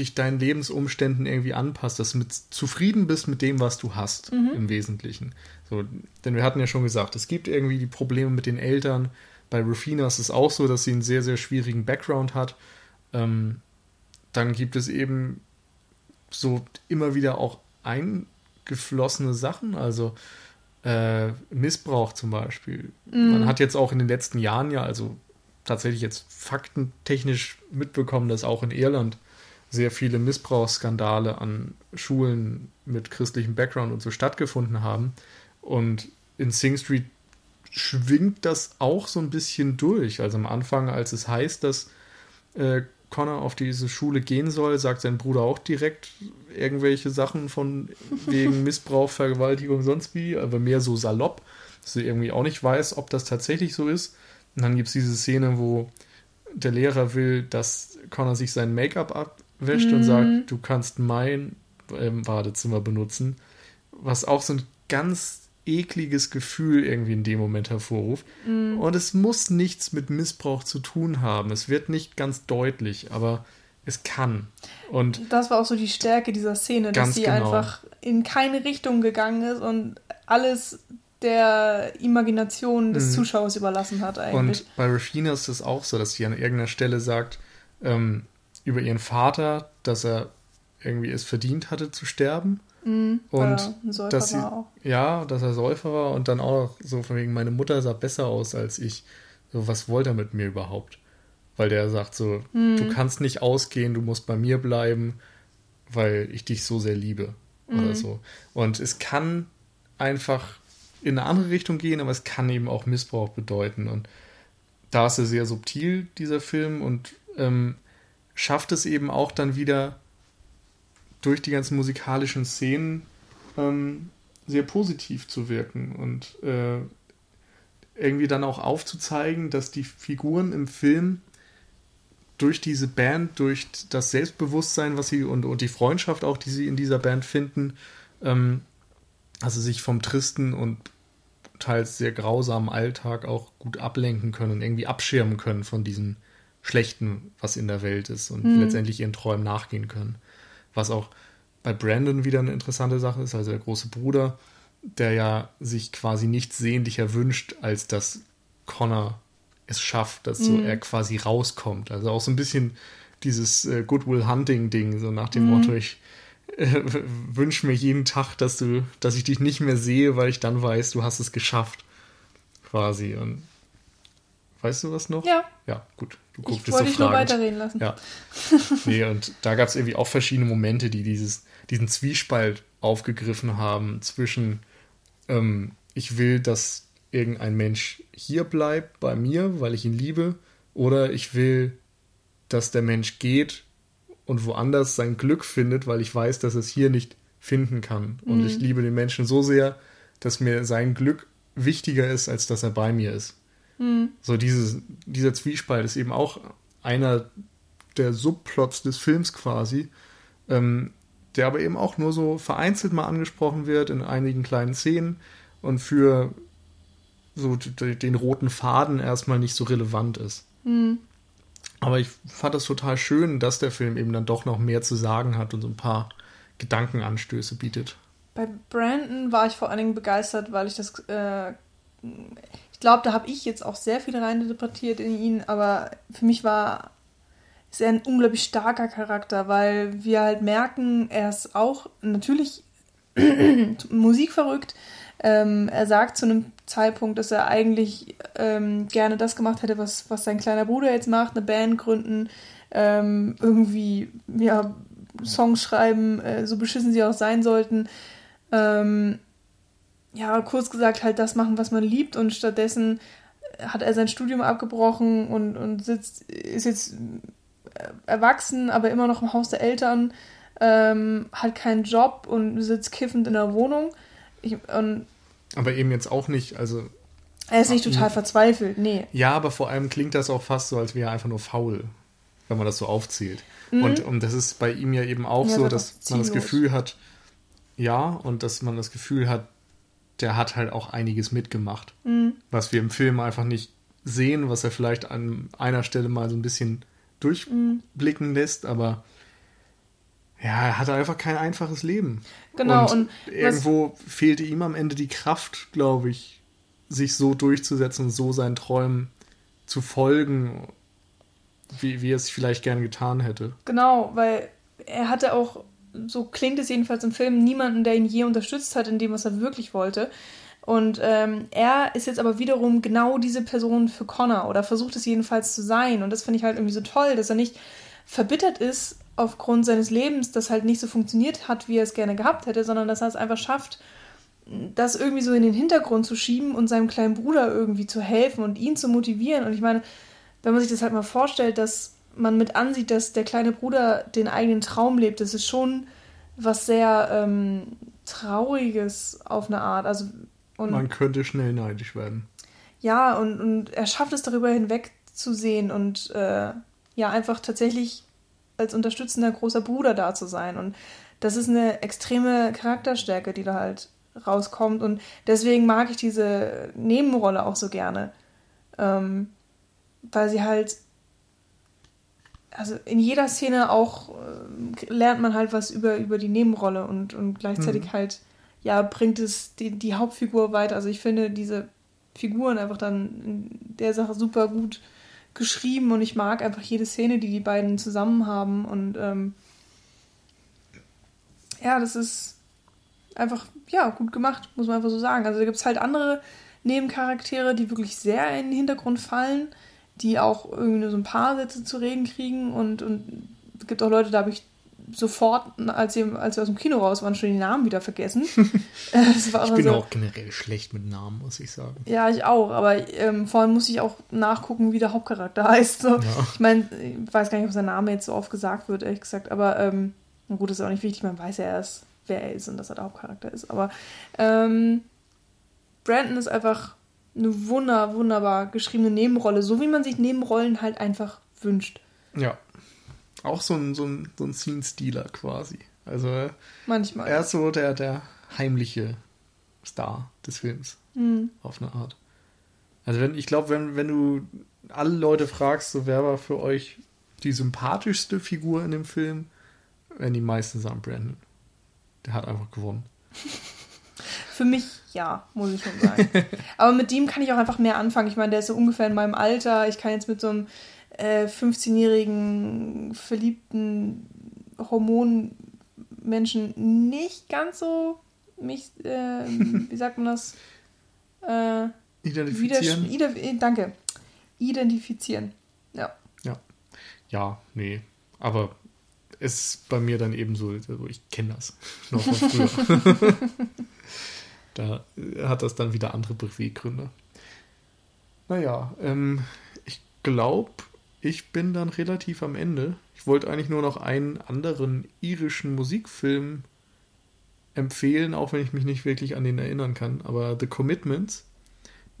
dich deinen Lebensumständen irgendwie anpasst, dass du mit, zufrieden bist mit dem, was du hast mhm. im Wesentlichen. So, denn wir hatten ja schon gesagt, es gibt irgendwie die Probleme mit den Eltern. Bei Rufina ist es auch so, dass sie einen sehr, sehr schwierigen Background hat. Ähm, dann gibt es eben so immer wieder auch eingeflossene Sachen, also äh, Missbrauch zum Beispiel. Mm. Man hat jetzt auch in den letzten Jahren ja, also tatsächlich jetzt faktentechnisch mitbekommen, dass auch in Irland sehr viele Missbrauchsskandale an Schulen mit christlichem Background und so stattgefunden haben. Und in Sing Street schwingt das auch so ein bisschen durch. Also am Anfang, als es heißt, dass äh, Connor auf diese Schule gehen soll, sagt sein Bruder auch direkt irgendwelche Sachen von wegen Missbrauch, Vergewaltigung, sonst wie, aber mehr so salopp, dass er irgendwie auch nicht weiß, ob das tatsächlich so ist. Und dann gibt es diese Szene, wo der Lehrer will, dass Connor sich sein Make-up abwäscht mhm. und sagt, du kannst mein ähm, Badezimmer benutzen, was auch so ein ganz ekliges Gefühl irgendwie in dem Moment hervorruft. Mhm. Und es muss nichts mit Missbrauch zu tun haben. Es wird nicht ganz deutlich, aber es kann. Und Das war auch so die Stärke dieser Szene, dass sie genau. einfach in keine Richtung gegangen ist und alles der Imagination des Mhm. Zuschauers überlassen hat eigentlich. Und bei Rafina ist es auch so, dass sie an irgendeiner Stelle sagt ähm, über ihren Vater, dass er irgendwie es verdient hatte zu sterben. Mhm, und er dass sie, ja, dass er Säufer war und dann auch noch so von wegen, meine Mutter sah besser aus als ich. So, was wollte er mit mir überhaupt? Weil der sagt so, Mhm. du kannst nicht ausgehen, du musst bei mir bleiben, weil ich dich so sehr liebe. Mhm. Oder so. Und es kann einfach in eine andere Richtung gehen, aber es kann eben auch Missbrauch bedeuten. Und da ist er sehr subtil, dieser Film, und ähm, schafft es eben auch dann wieder durch die ganzen musikalischen Szenen ähm, sehr positiv zu wirken und äh, irgendwie dann auch aufzuzeigen, dass die Figuren im Film durch diese Band, durch das Selbstbewusstsein, was sie und, und die Freundschaft auch, die sie in dieser Band finden, ähm, also sich vom tristen und teils sehr grausamen Alltag auch gut ablenken können und irgendwie abschirmen können von diesem Schlechten, was in der Welt ist und Mhm. letztendlich ihren Träumen nachgehen können. Was auch bei Brandon wieder eine interessante Sache ist, also der große Bruder, der ja sich quasi nichts sehnlicher wünscht, als dass Connor es schafft, dass so Mhm. er quasi rauskommt. Also auch so ein bisschen dieses äh, Goodwill Hunting Ding, so nach dem Mhm. Motto, ich äh, wünsche mir jeden Tag, dass du, dass ich dich nicht mehr sehe, weil ich dann weiß, du hast es geschafft. Quasi. Und weißt du was noch? Ja, Ja, gut. Du ich guckst so wollte dich nur weiterreden lassen. Ja. Nee, und da gab es irgendwie auch verschiedene Momente, die dieses, diesen Zwiespalt aufgegriffen haben zwischen ähm, ich will, dass irgendein Mensch hier bleibt bei mir, weil ich ihn liebe, oder ich will, dass der Mensch geht und woanders sein Glück findet, weil ich weiß, dass es hier nicht finden kann. Und Mhm. ich liebe den Menschen so sehr, dass mir sein Glück wichtiger ist, als dass er bei mir ist. Mhm. So dieses, dieser Zwiespalt ist eben auch einer der Subplots des Films quasi, ähm, der aber eben auch nur so vereinzelt mal angesprochen wird in einigen kleinen Szenen und für so den roten Faden erstmal nicht so relevant ist. Mhm. Aber ich fand das total schön, dass der Film eben dann doch noch mehr zu sagen hat und so ein paar Gedankenanstöße bietet. Bei Brandon war ich vor allen Dingen begeistert, weil ich das. Äh, ich glaube, da habe ich jetzt auch sehr viel reininterpretiert in ihn, aber für mich war ist er ein unglaublich starker Charakter, weil wir halt merken, er ist auch natürlich musikverrückt. Ähm, er sagt zu einem Zeitpunkt, dass er eigentlich ähm, gerne das gemacht hätte, was, was sein kleiner Bruder jetzt macht, eine Band gründen, ähm, irgendwie ja, Songs schreiben, äh, so beschissen sie auch sein sollten. Ähm, ja, kurz gesagt, halt das machen, was man liebt und stattdessen hat er sein Studium abgebrochen und, und sitzt, ist jetzt äh, erwachsen, aber immer noch im Haus der Eltern, ähm, hat keinen Job und sitzt kiffend in der Wohnung. Ich, Aber eben jetzt auch nicht, also er ist nicht total nee. verzweifelt, nee. Ja, aber vor allem klingt das auch fast so, als wäre er einfach nur faul, wenn man das so aufzählt. Mhm. Und, und das ist bei ihm ja eben auch Ja, so, dass man das. Gefühl hat, ja, und dass man das Gefühl hat, der hat halt auch einiges mitgemacht, Mhm. was wir im Film einfach nicht sehen, was er vielleicht an einer Stelle mal so ein bisschen durchblicken lässt, aber ja, er hatte einfach kein einfaches Leben. Genau, und, und irgendwo fehlte ihm am Ende die Kraft, glaube ich, sich so durchzusetzen und so seinen Träumen zu folgen, wie, wie er es vielleicht gerne getan hätte. Genau, weil er hatte auch, so klingt es jedenfalls im Film, niemanden, der ihn je unterstützt hat in dem, was er wirklich wollte. Und ähm, er ist jetzt aber wiederum genau diese Person für Connor oder versucht es jedenfalls zu sein. Und das finde ich halt irgendwie so toll, dass er nicht verbittert ist aufgrund seines Lebens, das halt nicht so funktioniert hat, wie er es gerne gehabt hätte, sondern dass er es einfach schafft, das irgendwie so in den Hintergrund zu schieben und seinem kleinen Bruder irgendwie zu helfen und ihn zu motivieren. Und ich meine, wenn man sich das halt mal vorstellt, dass man mit ansieht, dass der kleine Bruder den eigenen Traum lebt, das ist schon was sehr ähm, Trauriges auf eine Art. Also und Man könnte schnell neidisch werden. ja, und, und er schafft es darüber hinweg zu sehen und äh, ja, einfach tatsächlich als unterstützender großer Bruder da zu sein. Und das ist eine extreme Charakterstärke, die da halt rauskommt. Und deswegen mag ich diese Nebenrolle auch so gerne. Ähm, weil sie halt, also in jeder Szene auch äh, lernt man halt was über, über die Nebenrolle und, und gleichzeitig mhm. halt, ja, bringt es die, die Hauptfigur weiter. Also ich finde diese Figuren einfach dann in der Sache super gut geschrieben und ich mag einfach jede Szene, die die beiden zusammen haben und ähm, ja, das ist einfach, ja, gut gemacht, muss man einfach so sagen. Also da gibt es halt andere Nebencharaktere, die wirklich sehr in den Hintergrund fallen, die auch irgendwie nur so ein paar Sätze zu reden kriegen und, und es gibt auch Leute, da habe ich sofort, als, sie, als wir aus dem Kino raus waren, schon die Namen wieder vergessen. Ich bin so, auch generell schlecht mit Namen, muss ich sagen. Ja, ich auch, aber ähm, vor allem muss ich auch nachgucken, wie der Hauptcharakter heißt. So. Ja. Ich meine, ich weiß gar nicht, ob sein Name jetzt so oft gesagt wird, ehrlich gesagt, aber ähm, gut, das ist auch nicht wichtig, man weiß ja erst, wer er ist und dass er der Hauptcharakter ist. Aber ähm, Brandon ist einfach eine wunder, wunderbar geschriebene Nebenrolle, so wie man sich Nebenrollen halt einfach wünscht. Ja. Auch so ein, so ein, so ein Scene-Stealer quasi. Also Manchmal. er ist so der, der heimliche Star des Films. Mhm. Auf eine Art. Also wenn, ich glaube, wenn, wenn du alle Leute fragst, so wer war für euch die sympathischste Figur in dem Film, werden die meisten sagen Brandon. Der hat einfach gewonnen. Für mich ja, muss ich schon sagen. Aber mit dem kann ich auch einfach mehr anfangen. Ich meine, der ist so ungefähr in meinem Alter. Ich kann jetzt mit so einem äh, 15-jährigen verliebten Hormonmenschen nicht ganz so mich, äh, wie sagt man das? Äh, Identifizieren. Wieder, danke. Identifizieren. Ja. Ja. Ja, nee. Aber es ist bei mir dann eben so, also ich kenne das noch von früher. da hat das dann wieder andere Beweggründe. Naja, ähm, ich glaube, ich bin dann relativ am Ende. Ich wollte eigentlich nur noch einen anderen irischen Musikfilm empfehlen, auch wenn ich mich nicht wirklich an den erinnern kann. Aber The Commitments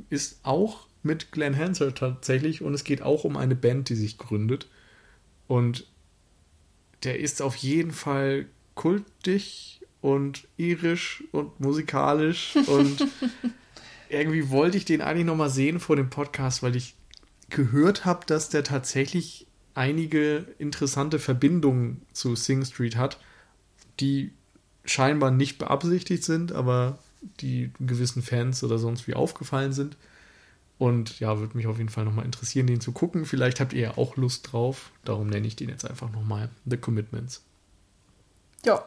ist auch mit Glenn Hansard tatsächlich und es geht auch um eine Band, die sich gründet. Und der ist auf jeden Fall kultig und irisch und musikalisch und irgendwie wollte ich den eigentlich nochmal sehen vor dem Podcast, weil ich gehört habe, dass der tatsächlich einige interessante Verbindungen zu Sing Street hat, die scheinbar nicht beabsichtigt sind, aber die gewissen Fans oder sonst wie aufgefallen sind. Und ja, würde mich auf jeden Fall nochmal interessieren, den zu gucken. Vielleicht habt ihr ja auch Lust drauf. Darum nenne ich den jetzt einfach nochmal The Commitments. Ja.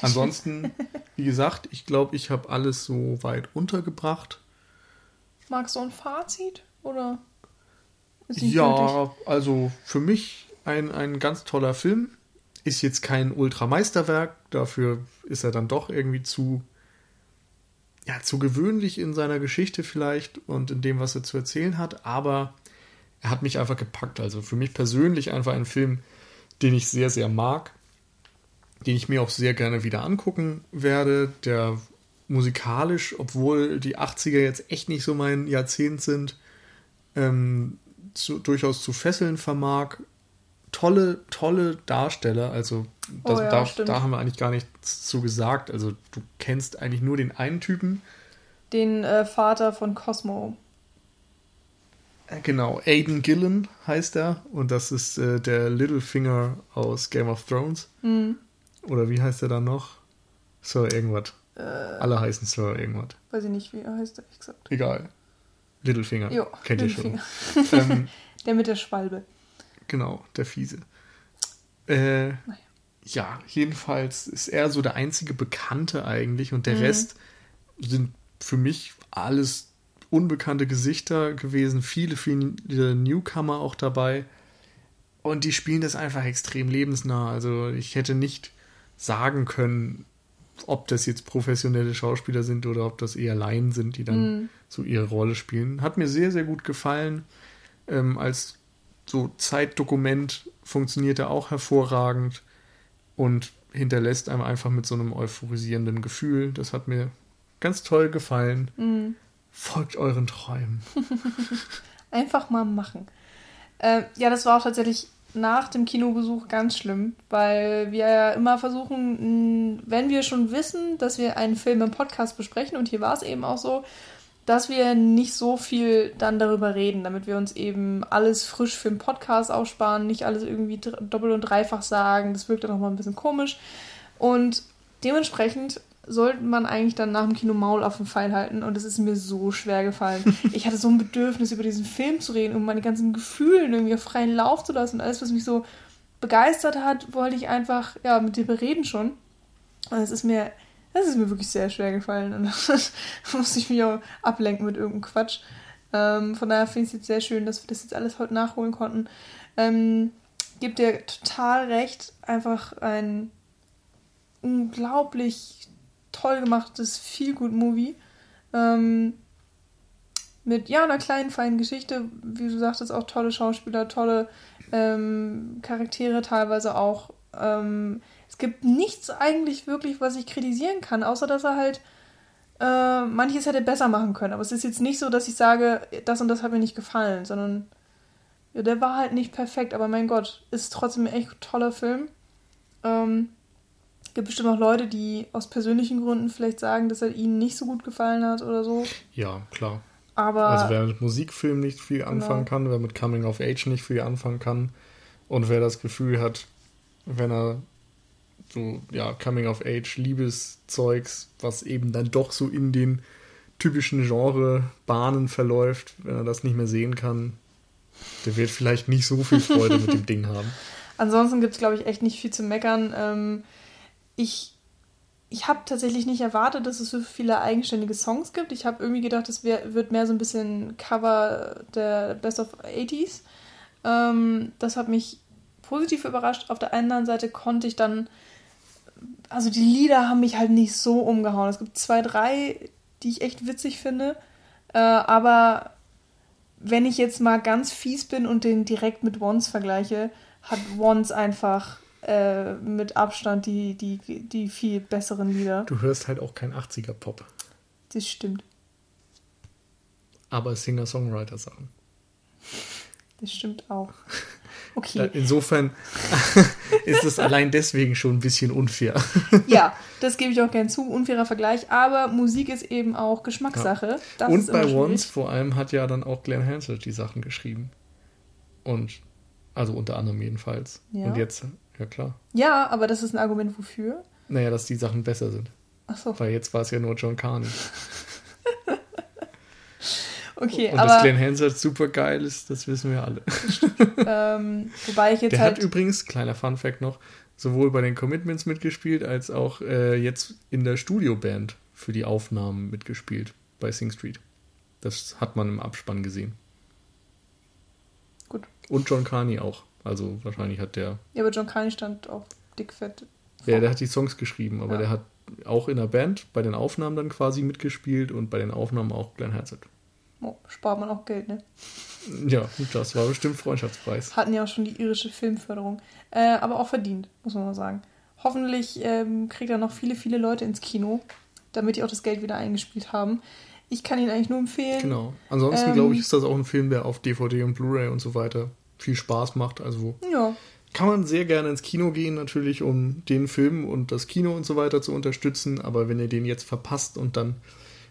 Ansonsten, wie gesagt, ich glaube, ich habe alles so weit untergebracht. Magst du ein Fazit? Oder? ja, gültig? also für mich ein, ein ganz toller Film. Ist jetzt kein Ultrameisterwerk. Dafür ist er dann doch irgendwie zu ja, zu gewöhnlich in seiner Geschichte vielleicht und in dem, was er zu erzählen hat, aber er hat mich einfach gepackt. Also für mich persönlich einfach ein Film, den ich sehr, sehr mag, den ich mir auch sehr gerne wieder angucken werde, der musikalisch, obwohl die 80er jetzt echt nicht so mein Jahrzehnt sind, ähm, zu, durchaus zu fesseln vermag. Tolle, tolle Darsteller, also das, oh ja, da, da, haben wir eigentlich gar nichts zu gesagt. Also du kennst eigentlich nur den einen Typen. Den äh, Vater von Cosmo. Äh, genau, Aiden Gillen heißt er und das ist äh, der Littlefinger aus Game of Thrones. Mhm. Oder wie heißt er dann noch? Sir irgendwas. Äh, Alle heißen Sir irgendwas. Weiß ich nicht, wie er heißt, ehrlich gesagt. Egal. Littlefinger. Jo, Kennt Littlefinger. ihr schon. ähm, der mit der Schwalbe. Genau, der Fiese. Äh, naja. Ja, jedenfalls ist er so der einzige Bekannte eigentlich und der mhm. Rest sind für mich alles unbekannte Gesichter gewesen, viele, viele Newcomer auch dabei. Und die spielen das einfach extrem lebensnah. Also ich hätte nicht sagen können, ob das jetzt professionelle Schauspieler sind oder ob das eher Laien sind, die dann mhm. so ihre Rolle spielen. Hat mir sehr, sehr gut gefallen. Ähm, als so Zeitdokument funktioniert er auch hervorragend und hinterlässt einem einfach mit so einem euphorisierenden Gefühl. Das hat mir ganz toll gefallen. Mhm. Folgt euren Träumen. einfach mal machen. Äh, ja, das war auch tatsächlich nach dem Kinobesuch ganz schlimm, weil wir ja immer versuchen, wenn wir schon wissen, dass wir einen Film im Podcast besprechen, und hier war es eben auch so, dass wir nicht so viel dann darüber reden, damit wir uns eben alles frisch für den Podcast aufsparen, nicht alles irgendwie doppelt und dreifach sagen. Das wirkt dann auch mal ein bisschen komisch. Und dementsprechend sollte man eigentlich dann nach dem Kino Maul auf den Pfeil halten und es ist mir so schwer gefallen. Ich hatte so ein Bedürfnis, über diesen Film zu reden, um meine ganzen Gefühle irgendwie auf freien Lauf zu lassen. Alles, was mich so begeistert hat, wollte ich einfach ja, mit dir bereden schon. Und es ist mir, das ist mir wirklich sehr schwer gefallen und da musste ich mich auch ablenken mit irgendeinem Quatsch. Ähm, von daher finde ich es jetzt sehr schön, dass wir das jetzt alles heute nachholen konnten. Ähm, gibt dir total recht, einfach ein unglaublich toll gemachtes Feel-Good-Movie. Ähm, mit ja einer kleinen, feinen Geschichte, wie du sagtest, auch tolle Schauspieler, tolle ähm, Charaktere teilweise auch. Ähm, es gibt nichts eigentlich wirklich, was ich kritisieren kann, außer dass er halt äh, manches hätte besser machen können. Aber es ist jetzt nicht so, dass ich sage, das und das hat mir nicht gefallen, sondern ja, der war halt nicht perfekt, aber mein Gott, ist trotzdem ein echt toller Film. Ähm, gibt bestimmt auch Leute, die aus persönlichen Gründen vielleicht sagen, dass er ihnen nicht so gut gefallen hat oder so. Ja, klar. Aber also wer mit Musikfilm nicht viel genau. anfangen kann, wer mit Coming of Age nicht viel anfangen kann und wer das Gefühl hat, wenn er so ja Coming of Age Liebeszeugs, was eben dann doch so in den typischen Genre Bahnen verläuft, wenn er das nicht mehr sehen kann, der wird vielleicht nicht so viel Freude mit dem Ding haben. Ansonsten gibt es, glaube ich, echt nicht viel zu meckern. Ähm, ich, ich habe tatsächlich nicht erwartet, dass es so viele eigenständige Songs gibt. Ich habe irgendwie gedacht, es wird mehr so ein bisschen Cover der Best of 80s. Ähm, das hat mich positiv überrascht. Auf der anderen Seite konnte ich dann, also die Lieder haben mich halt nicht so umgehauen. Es gibt zwei, drei, die ich echt witzig finde. Äh, aber wenn ich jetzt mal ganz fies bin und den direkt mit Once vergleiche, hat Once einfach äh, mit Abstand die, die, die viel besseren Lieder. Du hörst halt auch kein 80er-Pop. Das stimmt. Aber Singer-Songwriter-Sachen. Das stimmt auch. Okay. Insofern ist es allein deswegen schon ein bisschen unfair. ja, das gebe ich auch gern zu. Unfairer Vergleich. Aber Musik ist eben auch Geschmackssache. Ja. Und bei Once vor allem hat ja dann auch Glenn Hansard die Sachen geschrieben. Und also unter anderem jedenfalls. Ja. Und jetzt ja, klar. Ja, aber das ist ein Argument wofür? Naja, dass die Sachen besser sind. Ach so. Weil jetzt war es ja nur John Carney. okay, Und aber. dass Glenn Hansard super geil ist, das wissen wir alle. ähm, wobei ich jetzt Der halt. hat übrigens, kleiner Fun-Fact noch, sowohl bei den Commitments mitgespielt, als auch äh, jetzt in der Studioband für die Aufnahmen mitgespielt bei Sing Street. Das hat man im Abspann gesehen. Gut. Und John Carney auch. Also wahrscheinlich hat der. Ja, aber John Carney stand auch dickfett. Ja, der hat die Songs geschrieben, aber ja. der hat auch in der Band bei den Aufnahmen dann quasi mitgespielt und bei den Aufnahmen auch Glenn Hansard. Oh, spart man auch Geld, ne? Ja, das war bestimmt Freundschaftspreis. Hatten ja auch schon die irische Filmförderung. Äh, aber auch verdient, muss man mal sagen. Hoffentlich ähm, kriegt er noch viele, viele Leute ins Kino, damit die auch das Geld wieder eingespielt haben. Ich kann ihn eigentlich nur empfehlen. Genau. Ansonsten ähm, glaube ich, ist das auch ein Film, der auf DVD und Blu-ray und so weiter viel Spaß macht. Also ja. kann man sehr gerne ins Kino gehen, natürlich, um den Film und das Kino und so weiter zu unterstützen. Aber wenn ihr den jetzt verpasst und dann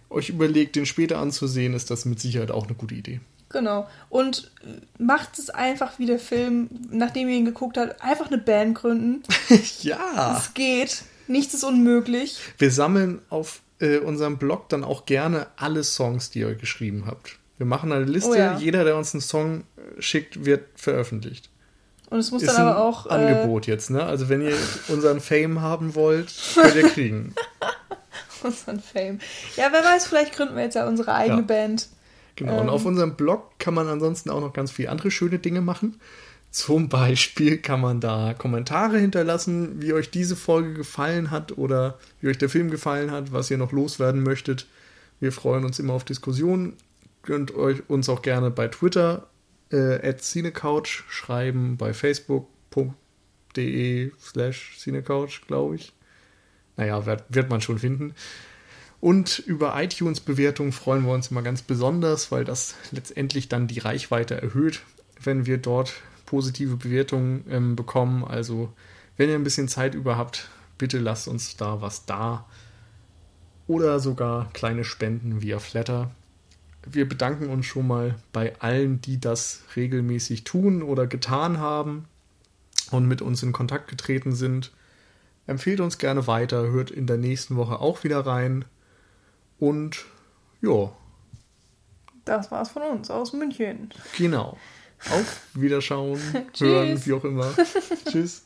euch überlegt, den später anzusehen, ist das mit Sicherheit auch eine gute Idee. Genau. Und macht es einfach wie der Film, nachdem ihr ihn geguckt habt, einfach eine Band gründen. ja. Es geht. Nichts ist unmöglich. Wir sammeln auf äh, unserem Blog dann auch gerne alle Songs, die ihr geschrieben habt. Wir machen eine Liste, oh ja. jeder, der uns einen Song schickt, wird veröffentlicht. Und es muss ist dann aber auch. Äh, Angebot äh, jetzt, ne? Also wenn ihr unseren Fame haben wollt, könnt ihr kriegen. unseren Fame. Ja, wer weiß, vielleicht gründen wir jetzt ja unsere eigene ja. Band. Genau, ähm, und auf unserem Blog kann man ansonsten auch noch ganz viele andere schöne Dinge machen. Zum Beispiel kann man da Kommentare hinterlassen, wie euch diese Folge gefallen hat oder wie euch der Film gefallen hat, was ihr noch loswerden möchtet. Wir freuen uns immer auf Diskussionen könnt euch uns auch gerne bei Twitter äh, @cinecouch schreiben, bei facebook.de slash cinecouch, glaube ich. Naja, wird, wird man schon finden. Und über iTunes-Bewertungen freuen wir uns immer ganz besonders, weil das letztendlich dann die Reichweite erhöht, wenn wir dort positive Bewertungen ähm, bekommen. Also, wenn ihr ein bisschen Zeit über habt, bitte lasst uns da was da. Oder sogar kleine Spenden via Flatter. Wir bedanken uns schon mal bei allen, die das regelmäßig tun oder getan haben und mit uns in Kontakt getreten sind. Empfehlt uns gerne weiter, hört in der nächsten Woche auch wieder rein. Und ja. Das war's von uns aus München. Genau. Auf Wiederschauen, hören, wie auch immer. Tschüss.